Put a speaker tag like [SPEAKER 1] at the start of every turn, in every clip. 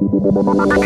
[SPEAKER 1] Xavi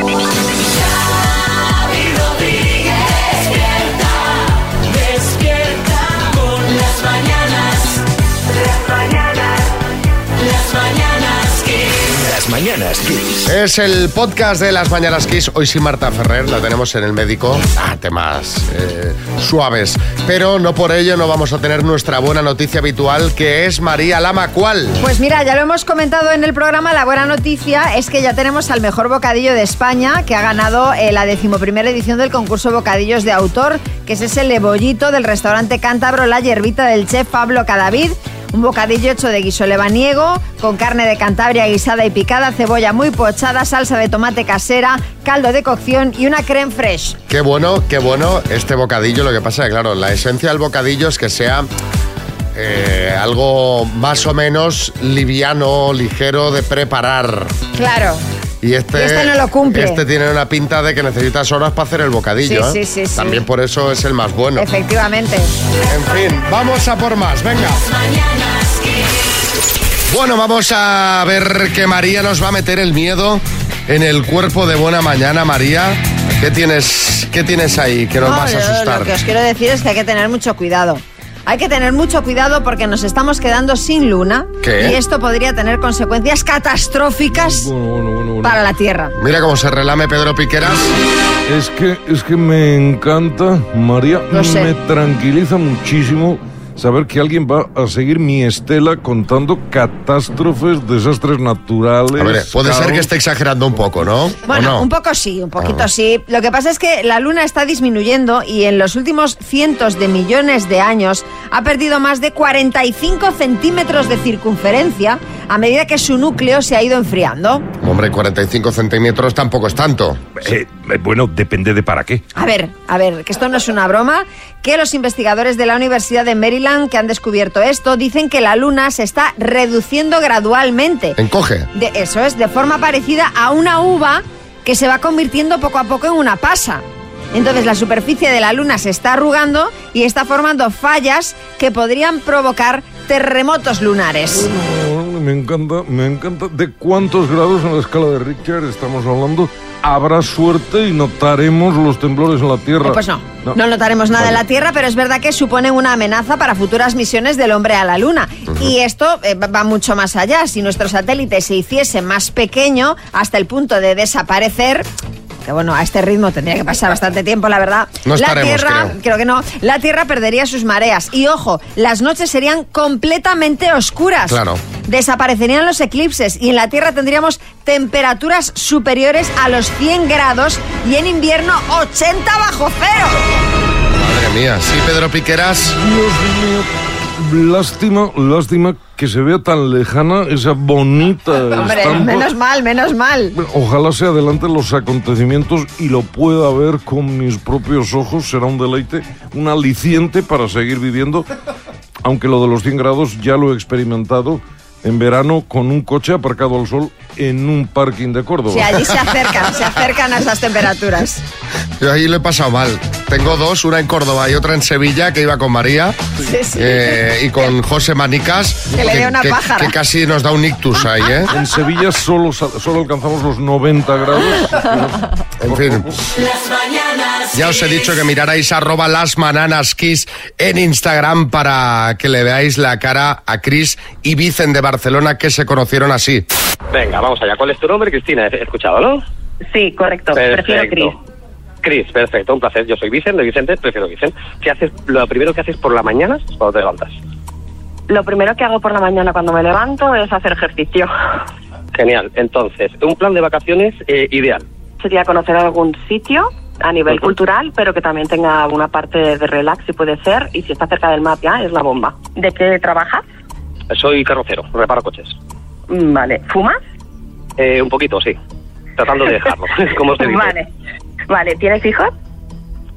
[SPEAKER 1] mañanas Kiss.
[SPEAKER 2] Es el podcast de las Mañanas Kiss. Hoy sí Marta Ferrer, la tenemos en el médico. Ah, temas eh, suaves. Pero no por ello no vamos a tener nuestra buena noticia habitual, que es María Lama. ¿Cuál?
[SPEAKER 3] Pues mira, ya lo hemos comentado en el programa, la buena noticia es que ya tenemos al mejor bocadillo de España, que ha ganado eh, la decimoprimera edición del concurso Bocadillos de Autor, que es ese lebollito del restaurante cántabro La Hierbita del chef Pablo Cadavid. Un bocadillo hecho de guiso lebaniego, con carne de Cantabria guisada y picada, cebolla muy pochada, salsa de tomate casera, caldo de cocción y una creme fresh.
[SPEAKER 2] Qué bueno, qué bueno este bocadillo. Lo que pasa es que, claro, la esencia del bocadillo es que sea eh, algo más o menos liviano, ligero de preparar.
[SPEAKER 3] Claro.
[SPEAKER 2] Y este,
[SPEAKER 3] Y este no lo cumple.
[SPEAKER 2] Este tiene una pinta de que necesitas horas para hacer el bocadillo.
[SPEAKER 3] Sí,
[SPEAKER 2] ¿eh?
[SPEAKER 3] sí, sí, sí.
[SPEAKER 2] También por eso es el más bueno.
[SPEAKER 3] Efectivamente.
[SPEAKER 2] En fin, vamos a por más, venga. Bueno, vamos a ver que María nos va a meter el miedo en el cuerpo de buena mañana, María. ¿Qué tienes, qué tienes ahí que nos
[SPEAKER 3] No,
[SPEAKER 2] vas a asustar?
[SPEAKER 3] Lo que os quiero decir es que hay que tener mucho cuidado. Hay que tener mucho cuidado porque nos estamos quedando sin luna
[SPEAKER 2] ¿Qué?
[SPEAKER 3] y esto podría tener consecuencias catastróficas
[SPEAKER 4] Bueno, bueno, bueno, bueno.
[SPEAKER 3] para la Tierra.
[SPEAKER 2] Mira cómo se relame Pedro Piqueras.
[SPEAKER 4] Es que, es que me encanta, María,
[SPEAKER 3] Lo sé.
[SPEAKER 4] me tranquiliza muchísimo saber que alguien va a seguir mi estela contando catástrofes, desastres naturales.
[SPEAKER 2] A ver, puede ser que esté exagerando un poco, ¿no? ¿O
[SPEAKER 3] Bueno,
[SPEAKER 2] no?
[SPEAKER 3] un poco sí, un poquito
[SPEAKER 2] Ah.
[SPEAKER 3] sí. Lo que pasa es que la Luna está disminuyendo y en los últimos cientos de millones de años ha perdido más de 45 centímetros de circunferencia a medida que su núcleo se ha ido enfriando.
[SPEAKER 2] Hombre, 45 centímetros tampoco es tanto.
[SPEAKER 4] Eh, eh, bueno, depende de para qué.
[SPEAKER 3] A ver, a ver, que esto no es una broma, que los investigadores de la Universidad de Maryland que han descubierto esto dicen que la Luna se está reduciendo gradualmente.
[SPEAKER 2] Encoge.
[SPEAKER 3] De, eso es, de forma parecida a una uva que se va convirtiendo poco a poco en una pasa. Entonces la superficie de la Luna se está arrugando y está formando fallas que podrían provocar terremotos lunares.
[SPEAKER 4] Me encanta, me encanta. ¿De cuántos grados en la escala de Richter estamos hablando? Habrá suerte y notaremos los temblores en la Tierra.
[SPEAKER 3] Eh, Pues no, no, notaremos nada en la Tierra, pero es verdad que suponen una amenaza para futuras misiones del hombre a la Luna. Y esto eh, va- mucho más allá. Si nuestro satélite se hiciese más pequeño hasta el punto de desaparecer, que bueno, a este ritmo tendría que pasar bastante tiempo, la verdad.
[SPEAKER 2] No
[SPEAKER 3] la Tierra,
[SPEAKER 2] creo.
[SPEAKER 3] que no, la Tierra perdería sus mareas. Y ojo, las noches serían completamente oscuras.
[SPEAKER 2] Claro.
[SPEAKER 3] Desaparecerían los eclipses y en la Tierra tendríamos temperaturas superiores a los 100 grados y en invierno 80 bajo cero.
[SPEAKER 2] Madre mía, sí, Pedro Piqueras.
[SPEAKER 4] Dios mío, lástima, lástima que se vea tan lejana esa bonita
[SPEAKER 3] Hombre,
[SPEAKER 4] estampa.
[SPEAKER 3] menos mal, menos mal.
[SPEAKER 4] Ojalá se adelanten los acontecimientos y lo pueda ver con mis propios ojos. Será un deleite, un aliciente para seguir viviendo. Aunque lo de los 100 grados ya lo he experimentado en verano con un coche aparcado al sol en un parking de Córdoba.
[SPEAKER 3] Sí, allí se acercan, se acercan a esas temperaturas.
[SPEAKER 2] Yo ahí lo he pasado mal. Tengo dos, una en Córdoba y otra en Sevilla, que iba con María
[SPEAKER 3] Sí, sí.
[SPEAKER 2] eh, y con José Manicas.
[SPEAKER 3] Que le dio una pájara.
[SPEAKER 2] que casi nos da un ictus ahí, ¿eh?
[SPEAKER 4] En Sevilla solo, solo alcanzamos los 90 grados.
[SPEAKER 2] En fin.
[SPEAKER 1] Las mañanas
[SPEAKER 2] Ya os he dicho que mirarais arroba las bananas kiss en Instagram para que le veáis la cara a Chris y Vicen de Barcelona que se conocieron así.
[SPEAKER 5] Venga, vamos allá. ¿Cuál es tu nombre, Cristina? He escuchado, ¿no?
[SPEAKER 6] Sí, correcto. Prefiero Cris.
[SPEAKER 5] Cris, perfecto, un placer. Yo soy Vicente, de Vicente, prefiero Vicente. ¿Qué haces, lo primero que haces por la mañana es cuando te levantas?
[SPEAKER 6] Lo primero que hago por la mañana cuando me levanto es hacer ejercicio.
[SPEAKER 5] Genial. Entonces, un plan de vacaciones eh, ideal.
[SPEAKER 6] Sería conocer algún sitio a nivel cultural, pero que también tenga una parte de relax, si puede ser, y si está cerca del mar ya, es la bomba. ¿De qué trabajas?
[SPEAKER 5] Soy carrocero, reparo coches.
[SPEAKER 6] Mm, Vale. ¿Fumas?
[SPEAKER 5] Eh, un poquito, sí. Tratando de dejarlo, como dice.
[SPEAKER 6] Vale. Vale, ¿tienes hijos?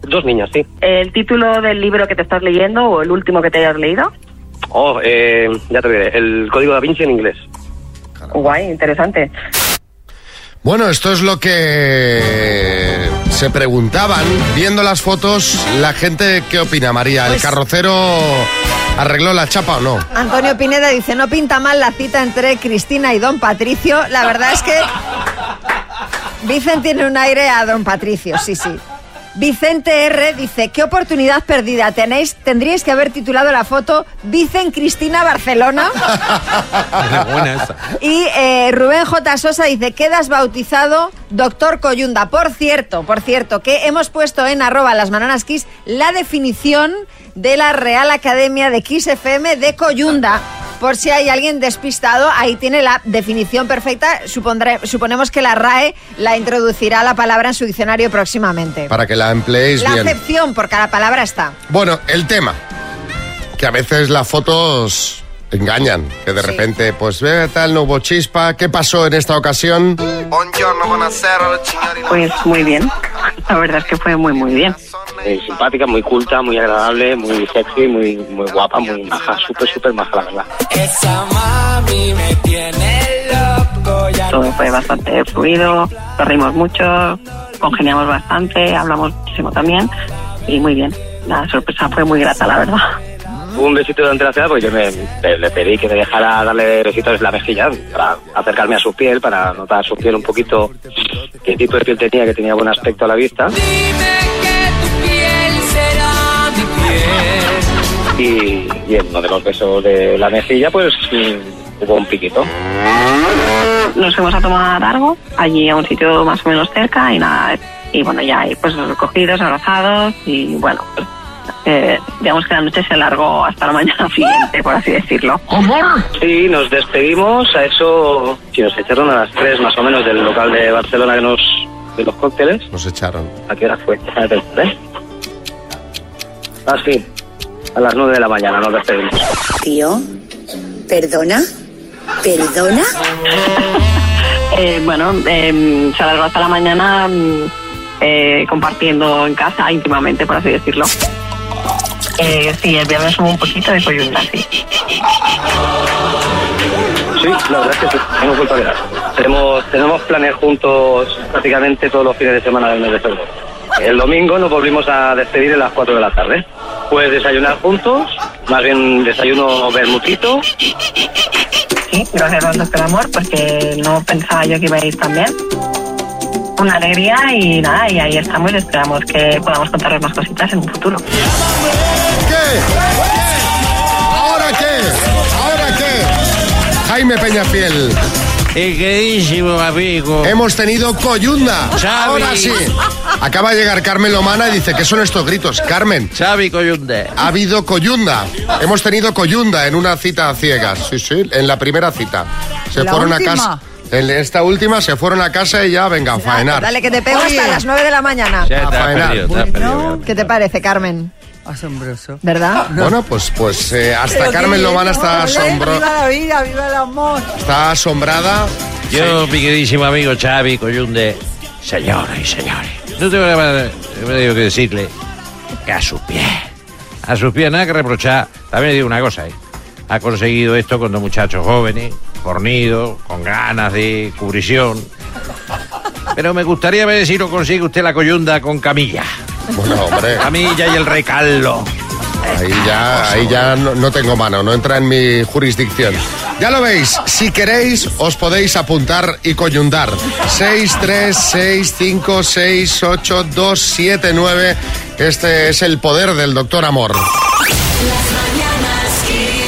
[SPEAKER 5] Dos niñas, sí.
[SPEAKER 6] ¿El título del libro que te estás leyendo o el último que te hayas leído?
[SPEAKER 5] Oh, eh, ya te diré. El código da Vinci en inglés.
[SPEAKER 6] Guay, interesante.
[SPEAKER 2] Bueno, esto es lo que se preguntaban viendo las fotos. La gente, ¿qué opina, María? ¿El
[SPEAKER 3] Pues-
[SPEAKER 2] carrocero arregló la chapa o no?
[SPEAKER 3] Antonio Pineda dice, no pinta mal la cita entre Cristina y don Patricio. La verdad es que Vicen tiene un aire a don Patricio, sí, sí. Vicente R dice, ¿qué oportunidad perdida tenéis? Tendríais que haber titulado la foto Vicen Cristina Barcelona. Y eh, Rubén J. Sosa dice, quedas bautizado Doctor Coyunda. Por cierto, por cierto, que hemos puesto en arroba las bananas Kiss la definición de la Real Academia de Kiss FM de Coyunda. Por si hay alguien despistado, ahí tiene la definición perfecta. Supondré- suponemos que la RAE la introducirá la palabra en su diccionario próximamente.
[SPEAKER 2] Para que la empleéis
[SPEAKER 3] La
[SPEAKER 2] bien.
[SPEAKER 3] acepción, porque la palabra está.
[SPEAKER 2] Bueno, el tema. Que a veces las fotos engañan. Que de
[SPEAKER 3] Sí.
[SPEAKER 2] repente, pues ve tal, no hubo chispa. ¿Qué pasó en esta ocasión?
[SPEAKER 6] Pues muy bien. La verdad es que fue muy, muy bien.
[SPEAKER 5] Muy simpática, muy culta, muy agradable, muy sexy, muy, muy guapa, muy maja, súper, súper maja, la verdad.
[SPEAKER 1] Esa mami me tiene loco. Ya
[SPEAKER 6] Todo fue bastante fluido, nos reímos mucho, congeniamos bastante, hablamos muchísimo también y muy bien. La sorpresa fue muy grata, la verdad.
[SPEAKER 5] Un besito durante la cena, porque yo me, le, le pedí que me dejara darle besitos en la mejilla para acercarme a su piel, para notar su piel un poquito, qué tipo de piel tenía, que tenía buen aspecto a la vista.
[SPEAKER 1] dime
[SPEAKER 5] Y, y en uno de los besos de la mejilla, pues hubo un piquito.
[SPEAKER 6] Nos fuimos a tomar algo allí a un sitio más o menos cerca y nada, y bueno, ya ahí pues recogidos, abrazados y bueno, pues, eh, digamos que la noche se alargó hasta la mañana siguiente, por así decirlo.
[SPEAKER 5] Sí, nos despedimos a eso, si nos echaron a las 3 más o menos del local de Barcelona que nos, de los cócteles.
[SPEAKER 2] Nos echaron.
[SPEAKER 5] ¿A qué hora fue? A ¿eh? Ah, sí, a las 9 de la mañana nos despedimos.
[SPEAKER 7] Tío, ¿perdona? ¿Perdona?
[SPEAKER 6] Eh, bueno, eh, se alargó hasta la mañana mm, eh, compartiendo en casa íntimamente, por así decirlo. Eh, sí, el viernes hubo un poquito de coyunta, sí.
[SPEAKER 5] Sí, la verdad es que sí, hemos vuelto a quedar. Tenemos, tenemos planes juntos prácticamente todos los fines de semana del mes de febrero. El domingo nos volvimos a despedir a las 4 de la tarde. Pues desayunar juntos, más bien desayuno bermutito.
[SPEAKER 6] Sí, gracias a Dios por el amor, porque no pensaba yo que iba a ir tan bien. Una alegría y nada, y ahí estamos y esperamos que podamos contarles más cositas en un futuro.
[SPEAKER 2] ¿Qué? ¿Ahora qué? ¿Ahora qué? Jaime Peñafiel,
[SPEAKER 8] El queridísimo amigo.
[SPEAKER 2] hemos tenido coyunda.
[SPEAKER 8] Xavi.
[SPEAKER 2] Ahora sí. Acaba de llegar Carmen Lomana y dice, ¿qué son estos gritos? Carmen,
[SPEAKER 8] Xavi Coyunde.
[SPEAKER 2] ha habido coyunda. Hemos tenido coyunda en una cita a ciegas. Sí, sí, en la primera cita. Se
[SPEAKER 9] ¿La
[SPEAKER 2] fueron
[SPEAKER 9] última?
[SPEAKER 2] a casa. En esta última se fueron a casa y ya, venga, a faenar.
[SPEAKER 3] Dale, que te pego hasta las 9 de la mañana.
[SPEAKER 8] Ya te
[SPEAKER 2] A
[SPEAKER 8] has
[SPEAKER 2] faenar.
[SPEAKER 8] perdido, te has
[SPEAKER 9] Bueno.
[SPEAKER 8] perdido, Carmen.
[SPEAKER 3] ¿Qué te parece, Carmen?
[SPEAKER 9] Asombroso.
[SPEAKER 3] ¿Verdad?
[SPEAKER 2] Bueno, pues, pues eh, hasta Carmen
[SPEAKER 9] bien,
[SPEAKER 2] está, asombro-
[SPEAKER 9] Viva la vida, viva el amor.
[SPEAKER 2] está asombrada.
[SPEAKER 8] Yo, mi queridísimo amigo Xavi Coyunde, señoras y señores, no tengo nada que decirle que a sus pies, a sus pies nada que reprochar. También le digo una cosa, ¿eh? ha conseguido esto con dos muchachos jóvenes, fornidos, con ganas de cubrición. Pero me gustaría ver si lo consigue usted la coyunda con Camilla.
[SPEAKER 2] Bueno, hombre,
[SPEAKER 8] Camilla y el rey Carlos.
[SPEAKER 2] ahí ya, ahí ya no, no tengo mano, no entra en mi jurisdicción. Ya lo veis, si queréis os podéis apuntar y coyundar. 6, 3, 6, 5, 6, 8, 2, 7, 9. Este es el poder del doctor Amor.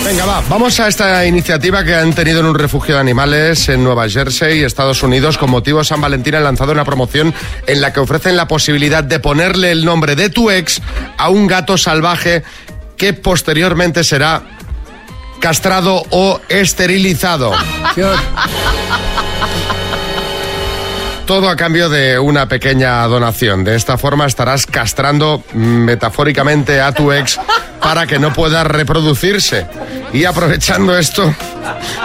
[SPEAKER 2] Venga, va, vamos a esta iniciativa que han tenido en un refugio de animales en Nueva Jersey, Estados Unidos. Con motivo San Valentín han lanzado una promoción en la que ofrecen la posibilidad de ponerle el nombre de tu ex a un gato salvaje que posteriormente será castrado o esterilizado. Todo a cambio de una pequeña donación. De esta forma estarás castrando metafóricamente a tu ex para que no pueda reproducirse. Y aprovechando esto,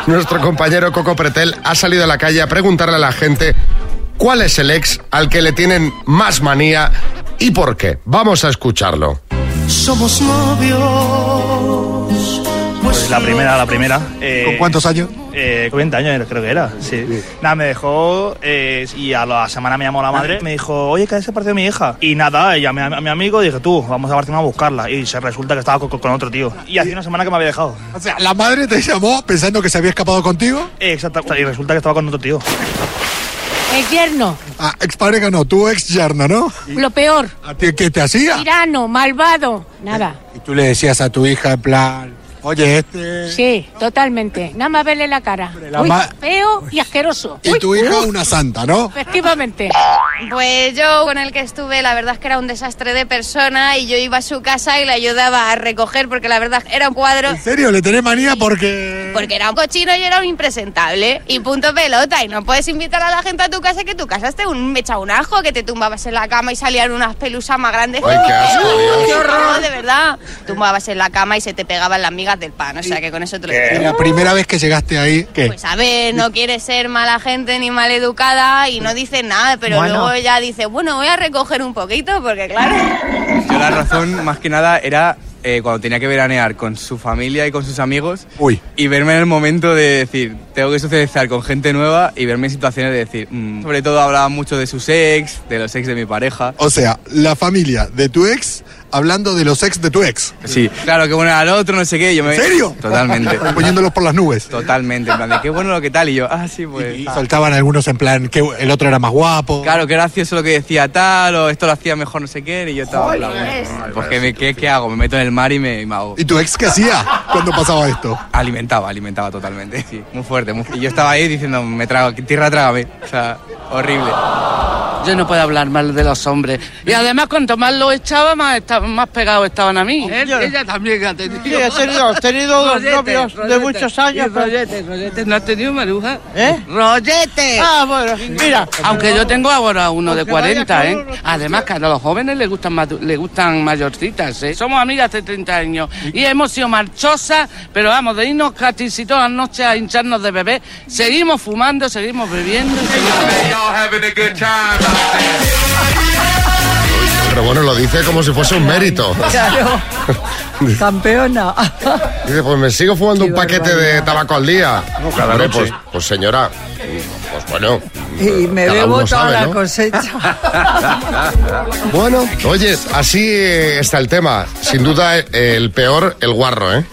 [SPEAKER 2] nuestro compañero Coco Pretel ha salido a la calle a preguntarle a la gente cuál es el ex al que le tienen más manía y por qué. Vamos a escucharlo.
[SPEAKER 10] Somos novios.
[SPEAKER 11] Pues la primera, la primera. Eh,
[SPEAKER 10] ¿Con cuántos años?
[SPEAKER 11] Eh, 20 años creo que era, sí. Nada, me dejó eh, y a la semana me llamó la madre. Me dijo, oye, que se partido mi hija. Y nada, llamé a, a mi amigo y dije, tú, vamos a Barcelona a buscarla. Y se resulta que estaba con, con otro tío. Y hacía una semana que me había dejado.
[SPEAKER 10] O sea, la madre te llamó pensando que se había escapado contigo.
[SPEAKER 11] Eh, exacto. Y resulta que estaba con otro tío.
[SPEAKER 12] El yerno,
[SPEAKER 13] Ah, expareja no, tu ex yerno, ¿no?
[SPEAKER 12] lo peor.
[SPEAKER 13] ¿A ti qué te hacía?
[SPEAKER 12] Tirano, malvado. Nada.
[SPEAKER 13] Y tú le decías a tu hija en plan, oye, este...
[SPEAKER 12] Sí, totalmente. Nada más verle la cara.
[SPEAKER 13] la
[SPEAKER 12] Uy,
[SPEAKER 13] ma-
[SPEAKER 12] feo y asqueroso.
[SPEAKER 13] Y
[SPEAKER 12] Uy,
[SPEAKER 13] tu hija
[SPEAKER 12] uf,
[SPEAKER 13] una santa, ¿no?
[SPEAKER 12] Efectivamente.
[SPEAKER 14] Pues yo con el que estuve, la verdad es que era un desastre de persona y yo iba a su casa y le ayudaba a recoger porque la verdad era un cuadro.
[SPEAKER 13] ¿En serio? ¿Le tenés manía porque...?
[SPEAKER 14] Porque era un cochino y era un impresentable. Y punto pelota. Y no puedes invitar a la gente a tu casa que tu casa esté un mecha un ajo, que te tumbabas en la cama y salían unas pelusas más grandes.
[SPEAKER 2] Ay, qué asco.
[SPEAKER 14] ¡Qué horror! de verdad. Tumbabas en la cama y se te pegaban las migas del pan. O sea que con eso te lo digo.
[SPEAKER 13] La primera vez que llegaste ahí, ¿qué?
[SPEAKER 14] Pues a ver, no quiere ser mala gente ni mal educada y no dice nada, pero
[SPEAKER 15] Bueno.
[SPEAKER 14] luego ya dice, bueno, voy a recoger un poquito porque claro.
[SPEAKER 15] Yo la razón, más que nada, era eh, cuando tenía que veranear con su familia y con sus amigos.
[SPEAKER 13] Uy.
[SPEAKER 15] Y verme en el momento de decir, tengo que socializar con gente nueva y verme en situaciones de decir, mm, sobre todo hablaba mucho de sus ex, de los ex de mi pareja.
[SPEAKER 13] O sea, la familia de tu ex hablando de los ex de tu ex.
[SPEAKER 15] Sí, claro, qué bueno era el otro, no sé qué. Yo me...
[SPEAKER 13] ¿En serio?
[SPEAKER 15] Totalmente.
[SPEAKER 13] Poniéndolos por las nubes.
[SPEAKER 15] Totalmente, en plan de qué bueno lo que tal. Y yo, ah, sí, pues.
[SPEAKER 13] Y soltaban algunos en plan que el otro era más guapo.
[SPEAKER 15] Claro, que gracioso lo que decía tal, o esto lo hacía mejor no sé qué, y yo estaba plan, pues ¿qué, me- qué, qué hago? Me meto en el mar y me, y me ahogo.
[SPEAKER 13] ¿Y tu ex qué hacía cuando pasaba esto?
[SPEAKER 15] Alimentaba, alimentaba totalmente, sí, muy fuerte. Muy- y yo estaba ahí diciendo, me trago, tierra trágame. O sea, horrible.
[SPEAKER 16] Yo no puedo hablar mal de los hombres. Y además, cuanto más lo echaba, más, esta- más pegados estaban a mí. Él- ella también ha tenido.
[SPEAKER 9] Sí, he tenido- he tenido dos novios de muchos años,
[SPEAKER 16] Rollete, rollete. ¿No has tenido, Maruja?
[SPEAKER 9] ¿Eh?
[SPEAKER 16] ¡Rollete!
[SPEAKER 9] Ah, bueno, mira.
[SPEAKER 16] Aunque yo tengo ahora uno de
[SPEAKER 9] Aunque vaya
[SPEAKER 16] 40,
[SPEAKER 9] cada
[SPEAKER 16] ¿eh? Además, que a los jóvenes les gustan, les gustan mayorcitas, ¿eh? Somos amigas de 30 años y hemos sido marchosas, pero vamos, de irnos casi si todas las noches a hincharnos de bebé, seguimos fumando, seguimos bebiendo. y seguimos-
[SPEAKER 2] Pero bueno, lo dice como si fuese un mérito.
[SPEAKER 9] Claro. Campeona.
[SPEAKER 2] Dice, pues me sigo fumando
[SPEAKER 9] Qué
[SPEAKER 2] un paquete de tabaco al día.
[SPEAKER 8] cada
[SPEAKER 2] Hombre,
[SPEAKER 8] noche.
[SPEAKER 2] pues, pues señora, pues bueno.
[SPEAKER 9] Y me bebo toda
[SPEAKER 2] sabe,
[SPEAKER 9] la
[SPEAKER 2] ¿no?
[SPEAKER 9] cosecha.
[SPEAKER 2] Bueno, oye, así eh, está el tema. Sin duda, el peor, el guarro, ¿eh?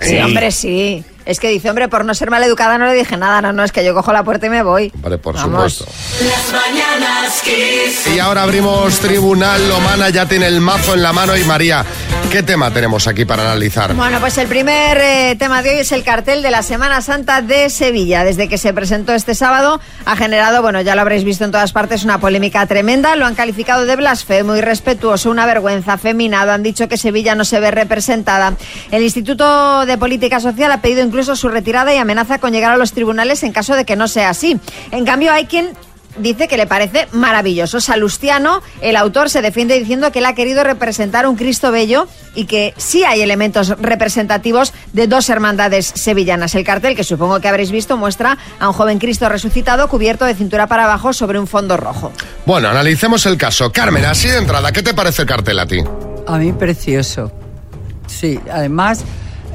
[SPEAKER 3] Sí, hombre, sí. Es que dice, hombre, por no ser maleducada no le dije nada. No, no, es que yo cojo la puerta y me voy.
[SPEAKER 2] Vale, por
[SPEAKER 3] Vamos.
[SPEAKER 2] supuesto.
[SPEAKER 10] Las mañanas Kiss.
[SPEAKER 2] Y ahora abrimos Tribunal Lomana, ya tiene el mazo en la mano. Y María, ¿qué tema tenemos aquí para analizar?
[SPEAKER 3] Bueno, pues el primer eh, tema de hoy es el cartel de la Semana Santa de Sevilla. Desde que se presentó este sábado ha generado, bueno, ya lo habréis visto en todas partes, una polémica tremenda. Lo han calificado de blasfemo, irrespetuoso, una vergüenza, afeminado. Han dicho que Sevilla no se ve representada. El Instituto de Política Social ha pedido incluso su retirada y amenaza con llegar a los tribunales en caso de que no sea así. En cambio, hay quien dice que le parece maravilloso. Salustiano, el autor, se defiende diciendo que él ha querido representar un Cristo bello y que sí hay elementos representativos de dos hermandades sevillanas. El cartel, que supongo que habréis visto, muestra a un joven Cristo resucitado cubierto de cintura para abajo sobre un fondo rojo.
[SPEAKER 2] Bueno, analicemos el caso. Carmen, así de entrada, ¿qué te parece el cartel a ti?
[SPEAKER 9] A mí precioso. Sí, además,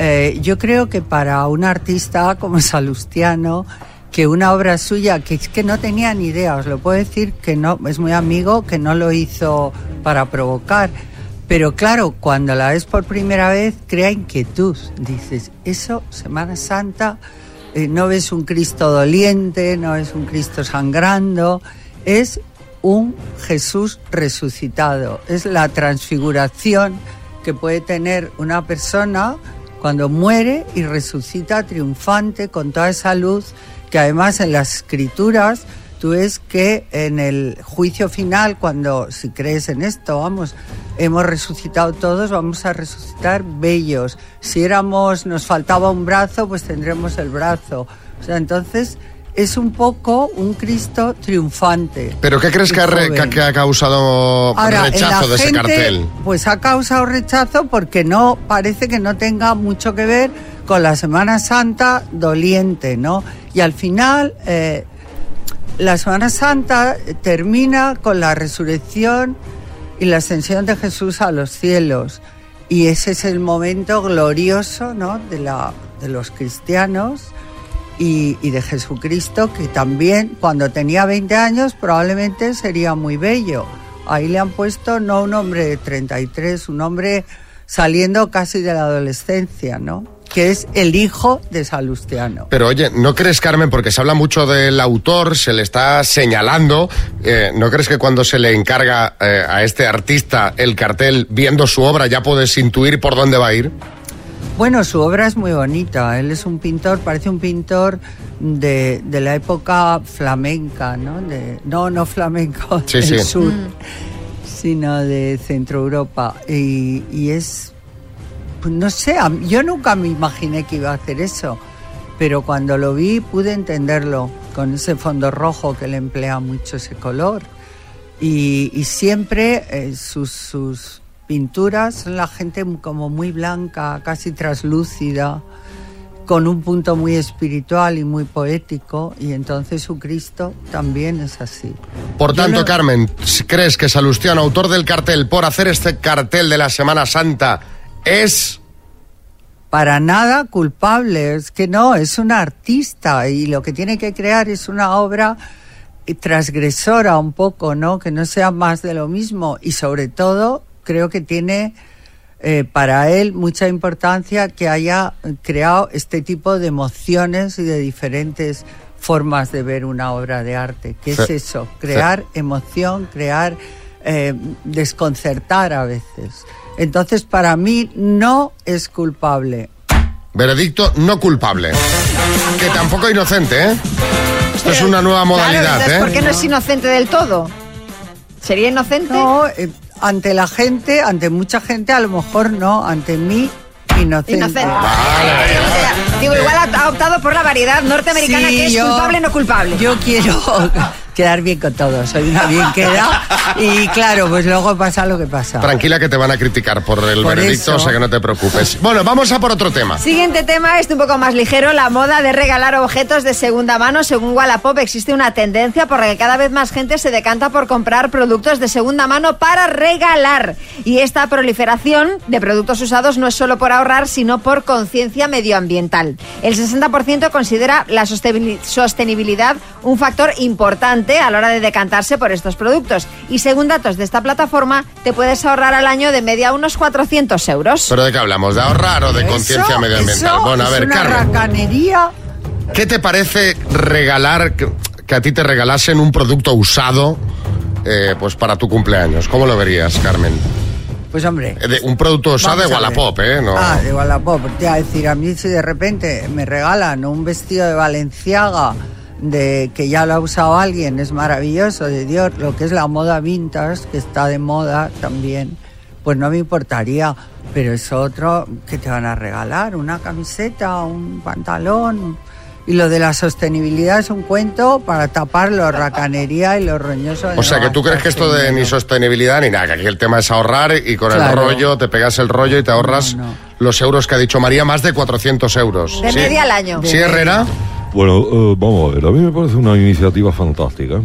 [SPEAKER 9] eh, yo creo que para un artista como Salustiano, que una obra suya, que es que no tenía ni idea, os lo puedo decir que no, es muy amigo, que no lo hizo para provocar. Pero claro, cuando la ves por primera vez, crea inquietud. Dices, eso, Semana Santa, eh, no ves un Cristo doliente, no ves un Cristo sangrando, es un Jesús resucitado. Es la transfiguración que puede tener una persona cuando muere y resucita triunfante con toda esa luz que además en las escrituras tú ves que en el juicio final, cuando si crees en esto, vamos, hemos resucitado todos, vamos a resucitar bellos. Si éramos, nos faltaba un brazo, pues tendremos el brazo. O sea, entonces es un poco un Cristo triunfante.
[SPEAKER 2] ¿Pero qué crees que ha, re-
[SPEAKER 9] joven.
[SPEAKER 2] que- que ha causado
[SPEAKER 9] Ahora,
[SPEAKER 2] rechazo de ese cartel?
[SPEAKER 9] Pues ha causado rechazo porque no parece que no tenga mucho que ver con la Semana Santa doliente, ¿no? Y al final eh, la Semana Santa termina con la resurrección y la ascensión de Jesús a los cielos. Y ese es el momento glorioso, ¿no? De la de los cristianos y, de Jesucristo, que también cuando tenía 20 años probablemente sería muy bello. Ahí le han puesto no un hombre de 33, un hombre saliendo casi de la adolescencia, ¿no? que es el hijo de Salustiano.
[SPEAKER 2] Pero oye, ¿no crees, Carmen, porque se habla mucho del autor, se le está señalando, eh, ¿no crees que cuando se le encarga eh, a este artista el cartel, viendo su obra, ya puedes intuir por dónde va a ir?
[SPEAKER 9] Bueno, su obra es muy bonita. Él es un pintor, parece un pintor de, de la época flamenca, ¿no? De, no, no flamenco
[SPEAKER 2] Sí,
[SPEAKER 9] del
[SPEAKER 2] sí.
[SPEAKER 9] sur, sino de Centro Europa. Y, y es, pues, no sé, yo nunca me imaginé que iba a hacer eso, pero cuando lo vi pude entenderlo, con ese fondo rojo que le emplea mucho ese color. Y, y siempre eh, sus, sus pinturas son la gente como muy blanca, casi traslúcida, con un punto muy espiritual y muy poético, y entonces su Cristo también es así.
[SPEAKER 2] Por tanto,
[SPEAKER 9] no-
[SPEAKER 2] Carmen, ¿crees que Salustiano, autor del cartel, por hacer este cartel de la Semana Santa, es...
[SPEAKER 9] Para nada culpable, es que no, es un artista y lo que tiene que crear es una obra transgresora un poco, ¿no? Que no sea más de lo mismo y sobre todo creo que tiene eh, para él mucha importancia que haya creado este tipo de emociones y de diferentes formas de ver una obra de arte. ¿Qué es eso? Crear emoción, crear, eh, desconcertar a veces. Entonces, para mí no es culpable.
[SPEAKER 2] Veredicto no culpable. Que tampoco inocente, ¿eh? Esto es una nueva
[SPEAKER 3] Claro,
[SPEAKER 2] modalidad,
[SPEAKER 3] entonces,
[SPEAKER 2] ¿eh?
[SPEAKER 3] ¿por qué no es inocente del todo? ¿Sería inocente?
[SPEAKER 9] No, eh, ante la gente, ante mucha gente, a lo mejor no, ante mí, inocente.
[SPEAKER 3] Inocente. O sea, digo, igual ha ha optado por la variedad norteamericana
[SPEAKER 9] Sí,
[SPEAKER 3] que es
[SPEAKER 9] yo-
[SPEAKER 3] culpable no culpable.
[SPEAKER 9] Yo quiero quedar bien con todos, soy una bien queda y claro, pues luego pasa lo que pasa.
[SPEAKER 2] Tranquila que te van a criticar por el
[SPEAKER 9] Por
[SPEAKER 2] veredicto,
[SPEAKER 9] eso.
[SPEAKER 2] o sea que no te preocupes. Bueno, vamos a por otro tema.
[SPEAKER 3] Siguiente tema, este un poco más ligero, la moda de regalar objetos de segunda mano. Según Wallapop existe una tendencia por la que cada vez más gente se decanta por comprar productos de segunda mano para regalar. Y esta proliferación de productos usados no es solo por ahorrar, sino por conciencia medioambiental. El 60% considera la sostenibil- sostenibilidad un factor importante a la hora de decantarse por estos productos. Y según datos de esta plataforma, te puedes ahorrar al año de media unos 400 euros.
[SPEAKER 2] ¿Pero de qué hablamos? ¿De ahorrar o de conciencia medioambiental?
[SPEAKER 9] eso
[SPEAKER 2] Bueno, a
[SPEAKER 9] es
[SPEAKER 2] ver,
[SPEAKER 9] una
[SPEAKER 2] Carmen,
[SPEAKER 9] racanería.
[SPEAKER 2] ¿qué te parece regalar, que, a ti te regalasen un producto usado eh, pues para tu cumpleaños? ¿Cómo lo verías, Carmen?
[SPEAKER 9] Pues hombre.
[SPEAKER 2] Eh, de- un producto usado de. Wallapop, ¿eh? No.
[SPEAKER 9] Ah, de Wallapop. Te iba a decir, a mí si de repente me regalan un vestido de Valenciaga de que ya lo ha usado alguien, es maravilloso, de Dios, lo que es la moda vintage, que está de moda también, pues no me importaría. Pero es otro que te van a regalar, una camiseta, un pantalón. Y lo de la sostenibilidad es un cuento para tapar lo racanería y lo roñoso. de
[SPEAKER 2] O sea, que tú crees que esto de ni sostenibilidad ni nada, que aquí el tema es ahorrar y con el rollo te pegas el rollo y te ahorras los euros que ha dicho María, más de 400 euros.
[SPEAKER 3] De
[SPEAKER 2] ¿Sí?
[SPEAKER 3] media al año.
[SPEAKER 2] ¿Sí, Herrera?
[SPEAKER 4] Bueno, eh, vamos a ver, a mí me parece una iniciativa fantástica.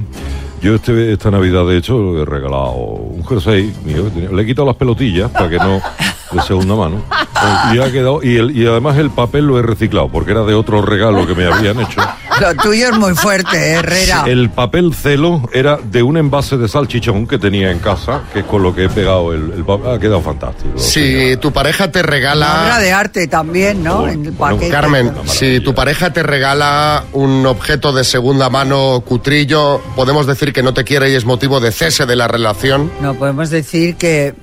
[SPEAKER 4] Yo este, esta Navidad, de hecho, he regalado un jersey mío. que tenía- Le he quitado las pelotillas para que no de segunda mano. Eh, Y, ha quedado, y, el- y además el papel lo he reciclado porque era de otro regalo que me habían hecho.
[SPEAKER 9] Lo tuyo es muy fuerte, ¿eh, Herrera.
[SPEAKER 4] El papel celo era de un envase de salchichón que tenía en casa, que es con lo que he pegado el, el papel. Ha quedado fantástico.
[SPEAKER 2] Si tu pareja te
[SPEAKER 9] Una
[SPEAKER 2] regala...
[SPEAKER 9] obra de arte también, ¿no? en el paquete.
[SPEAKER 2] Carmen, si tu pareja te regala un objeto de segunda mano cutrillo, podemos decir que no te quiere y es motivo de cese de la relación.
[SPEAKER 9] No podemos decir que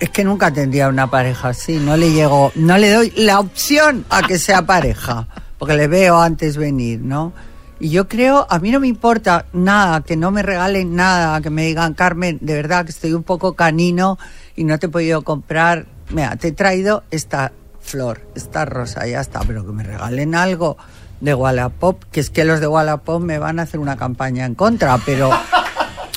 [SPEAKER 9] es que nunca tendría una pareja así. No le llego, no le doy la opción a que sea pareja, porque le veo antes venir, ¿no? Y yo creo, a mí no me importa nada, que no me regalen nada, que me digan, Carmen, de verdad que estoy un poco canino y no te he podido comprar. Mira, te he traído esta flor, esta rosa, ya está, pero que me regalen algo de Wallapop, que es que los de Wallapop me van a hacer una campaña en contra, pero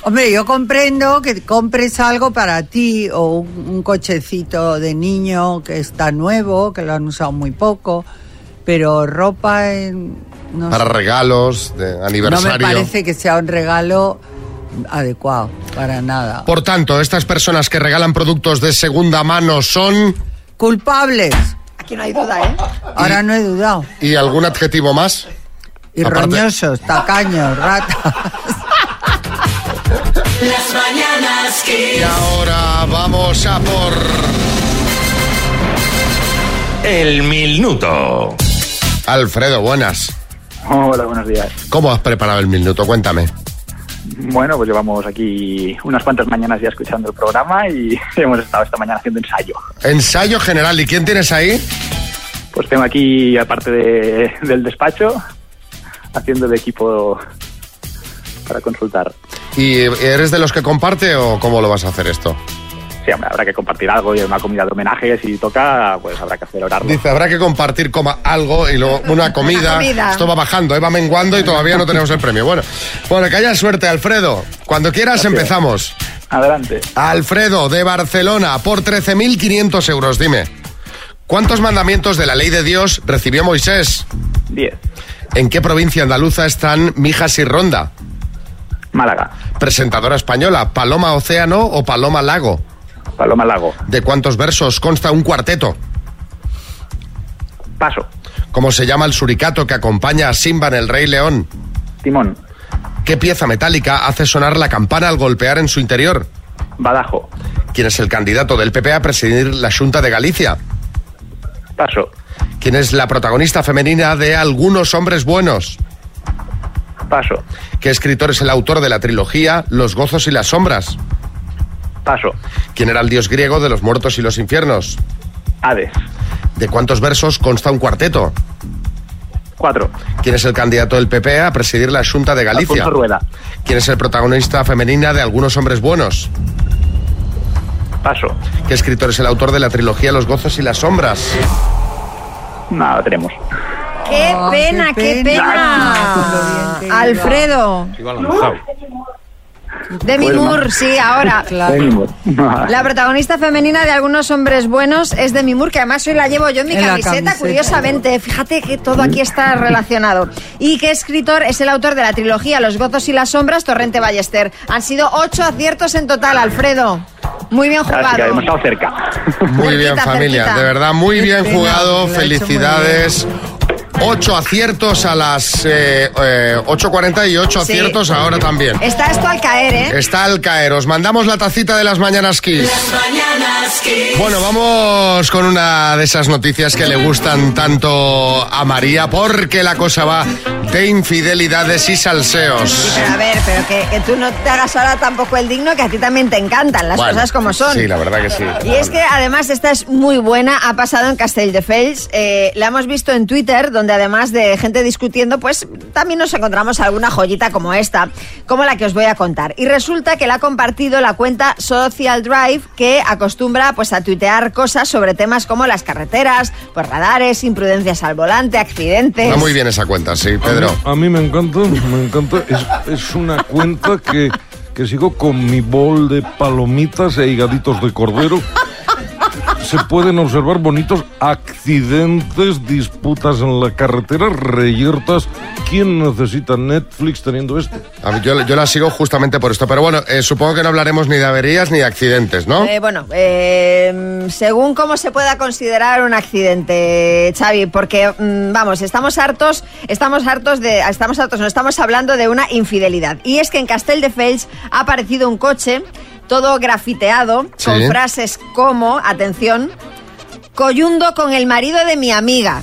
[SPEAKER 9] Hombre, yo comprendo que compres algo para ti o un, un cochecito de niño que está nuevo, que lo han usado muy poco, pero ropa en, no,
[SPEAKER 2] Para
[SPEAKER 9] sé,
[SPEAKER 2] regalos, de
[SPEAKER 9] no me
[SPEAKER 2] aniversario.
[SPEAKER 9] parece que sea un regalo adecuado, para nada.
[SPEAKER 2] Por tanto, estas personas que regalan productos de segunda mano son...
[SPEAKER 9] Culpables.
[SPEAKER 3] Aquí no hay duda, ¿eh?
[SPEAKER 9] Ahora no he dudado.
[SPEAKER 2] ¿Y algún adjetivo más?
[SPEAKER 9] Y
[SPEAKER 2] Aparte-
[SPEAKER 9] roñosos, tacaños, ratas.
[SPEAKER 10] Las mañanas
[SPEAKER 2] Y
[SPEAKER 10] Kiss.
[SPEAKER 2] ahora vamos a por...
[SPEAKER 8] el minuto.
[SPEAKER 2] Alfredo, buenas.
[SPEAKER 17] Hola, buenos días.
[SPEAKER 2] ¿Cómo has preparado el minuto? Cuéntame.
[SPEAKER 17] Bueno, pues llevamos aquí unas cuantas mañanas ya escuchando el programa y hemos estado esta mañana haciendo ensayo.
[SPEAKER 2] Ensayo general. ¿Y quién tienes ahí?
[SPEAKER 17] Pues tengo aquí, aparte de- del despacho, haciendo de equipo para consultar.
[SPEAKER 2] ¿Y eres de los que comparte o cómo lo vas a hacer esto?
[SPEAKER 17] Sí, hombre, habrá que compartir algo y una comida de homenaje. Si toca, pues habrá que celebrarlo.
[SPEAKER 2] Dice, habrá que compartir coma algo y luego una comida.
[SPEAKER 17] Una comida.
[SPEAKER 2] Esto va bajando, eh, va menguando y todavía no tenemos el premio. Bueno, bueno, que haya suerte, Alfredo. Cuando quieras
[SPEAKER 17] Gracias.
[SPEAKER 2] empezamos.
[SPEAKER 17] Adelante.
[SPEAKER 2] Alfredo, de Barcelona, por 13.500 euros, dime. ¿Cuántos mandamientos de la ley de Dios recibió Moisés?
[SPEAKER 17] Diez.
[SPEAKER 2] ¿En qué provincia andaluza están Mijas y Ronda?
[SPEAKER 17] Málaga.
[SPEAKER 2] Presentadora española, ¿Paloma Océano o Paloma Lago?
[SPEAKER 17] Paloma Lago.
[SPEAKER 2] ¿De cuántos versos consta un cuarteto?
[SPEAKER 17] Paso.
[SPEAKER 2] ¿Cómo se llama el suricato que acompaña a Simba en El Rey León?
[SPEAKER 17] Timón.
[SPEAKER 2] ¿Qué pieza metálica hace sonar la campana al golpear en su interior?
[SPEAKER 17] Badajo.
[SPEAKER 2] ¿Quién es el candidato del PP a presidir la Junta de Galicia?
[SPEAKER 17] Paso.
[SPEAKER 2] ¿Quién es la protagonista femenina de Algunos hombres buenos?
[SPEAKER 17] Paso.
[SPEAKER 2] ¿Qué escritor es el autor de la trilogía Los gozos y las sombras?
[SPEAKER 17] Paso.
[SPEAKER 2] ¿Quién era el dios griego de los muertos y los infiernos?
[SPEAKER 17] Hades.
[SPEAKER 2] ¿De cuántos versos consta un cuarteto?
[SPEAKER 17] Cuatro.
[SPEAKER 2] ¿Quién es el candidato del PP a presidir la Junta de Galicia?
[SPEAKER 17] Alfonso Rueda.
[SPEAKER 2] ¿Quién es el protagonista femenina de Algunos hombres buenos?
[SPEAKER 17] Paso.
[SPEAKER 2] ¿Qué escritor es el autor de la trilogía Los gozos y las sombras?
[SPEAKER 17] No, lo tenemos.
[SPEAKER 3] ¡Qué pena, qué pena! Alfredo. Demi
[SPEAKER 17] Pues,
[SPEAKER 3] Moore, sí, ahora.
[SPEAKER 17] Demi Moore.
[SPEAKER 3] La protagonista femenina de algunos hombres buenos es Demi Moore, que además hoy la llevo yo en mi
[SPEAKER 9] En
[SPEAKER 3] camiseta,
[SPEAKER 9] camiseta.
[SPEAKER 3] curiosamente. Fíjate que todo aquí está relacionado. ¿Y qué escritor es el autor de la trilogía Los gozos y las sombras, Torrente Ballester? Han sido ocho aciertos en total, Alfredo. Muy bien jugado.
[SPEAKER 17] hemos estado cerca.
[SPEAKER 2] Muy bien, familia.
[SPEAKER 3] cerquita.
[SPEAKER 2] De verdad, muy bien jugado. Felicidades. Ocho aciertos a las eh, eh, 8.40 y ocho
[SPEAKER 3] Sí.
[SPEAKER 2] aciertos ahora también.
[SPEAKER 3] Está esto al caer, ¿eh?
[SPEAKER 2] Está al caer. Os mandamos la tacita de las mañanas Kiss.
[SPEAKER 10] Mañanas Kiss.
[SPEAKER 2] Bueno, vamos con una de esas noticias que le gustan tanto a María, porque la cosa va de infidelidades y salseos.
[SPEAKER 3] Pero a ver, pero que, que tú no te hagas ahora tampoco el digno, que a ti también te encantan las
[SPEAKER 2] Bueno,
[SPEAKER 3] cosas como son.
[SPEAKER 2] Sí, la verdad que sí.
[SPEAKER 3] Y es que además esta es muy buena, ha pasado en Castelldefels, eh, la hemos visto en Twitter, donde además de gente discutiendo, pues también nos encontramos alguna joyita como esta, como la que os voy a contar. Y resulta que la ha compartido la cuenta Social Drive, que acostumbra pues a tuitear cosas sobre temas como las carreteras, pues radares, imprudencias al volante, accidentes.
[SPEAKER 2] Va muy bien esa cuenta, sí,
[SPEAKER 4] A mí me encanta, me encanta. Es, es una cuenta que, que sigo con mi bol de palomitas e higaditos de cordero. Se pueden observar bonitos accidentes, disputas en la carretera, reyertas. ¿Quién necesita Netflix teniendo esto?
[SPEAKER 2] A mí, yo, yo la sigo justamente por esto. Pero bueno, eh, supongo que no hablaremos ni de averías ni de accidentes, ¿no?
[SPEAKER 3] Eh, bueno, eh, según cómo se pueda considerar un accidente, Xavi, porque mm, vamos, estamos hartos, estamos hartos de, estamos hartos, no estamos hablando de una infidelidad. Y es que en Castelldefels ha aparecido un coche todo grafiteado
[SPEAKER 2] Sí.
[SPEAKER 3] con frases como, atención, coyundo con el marido de mi amiga.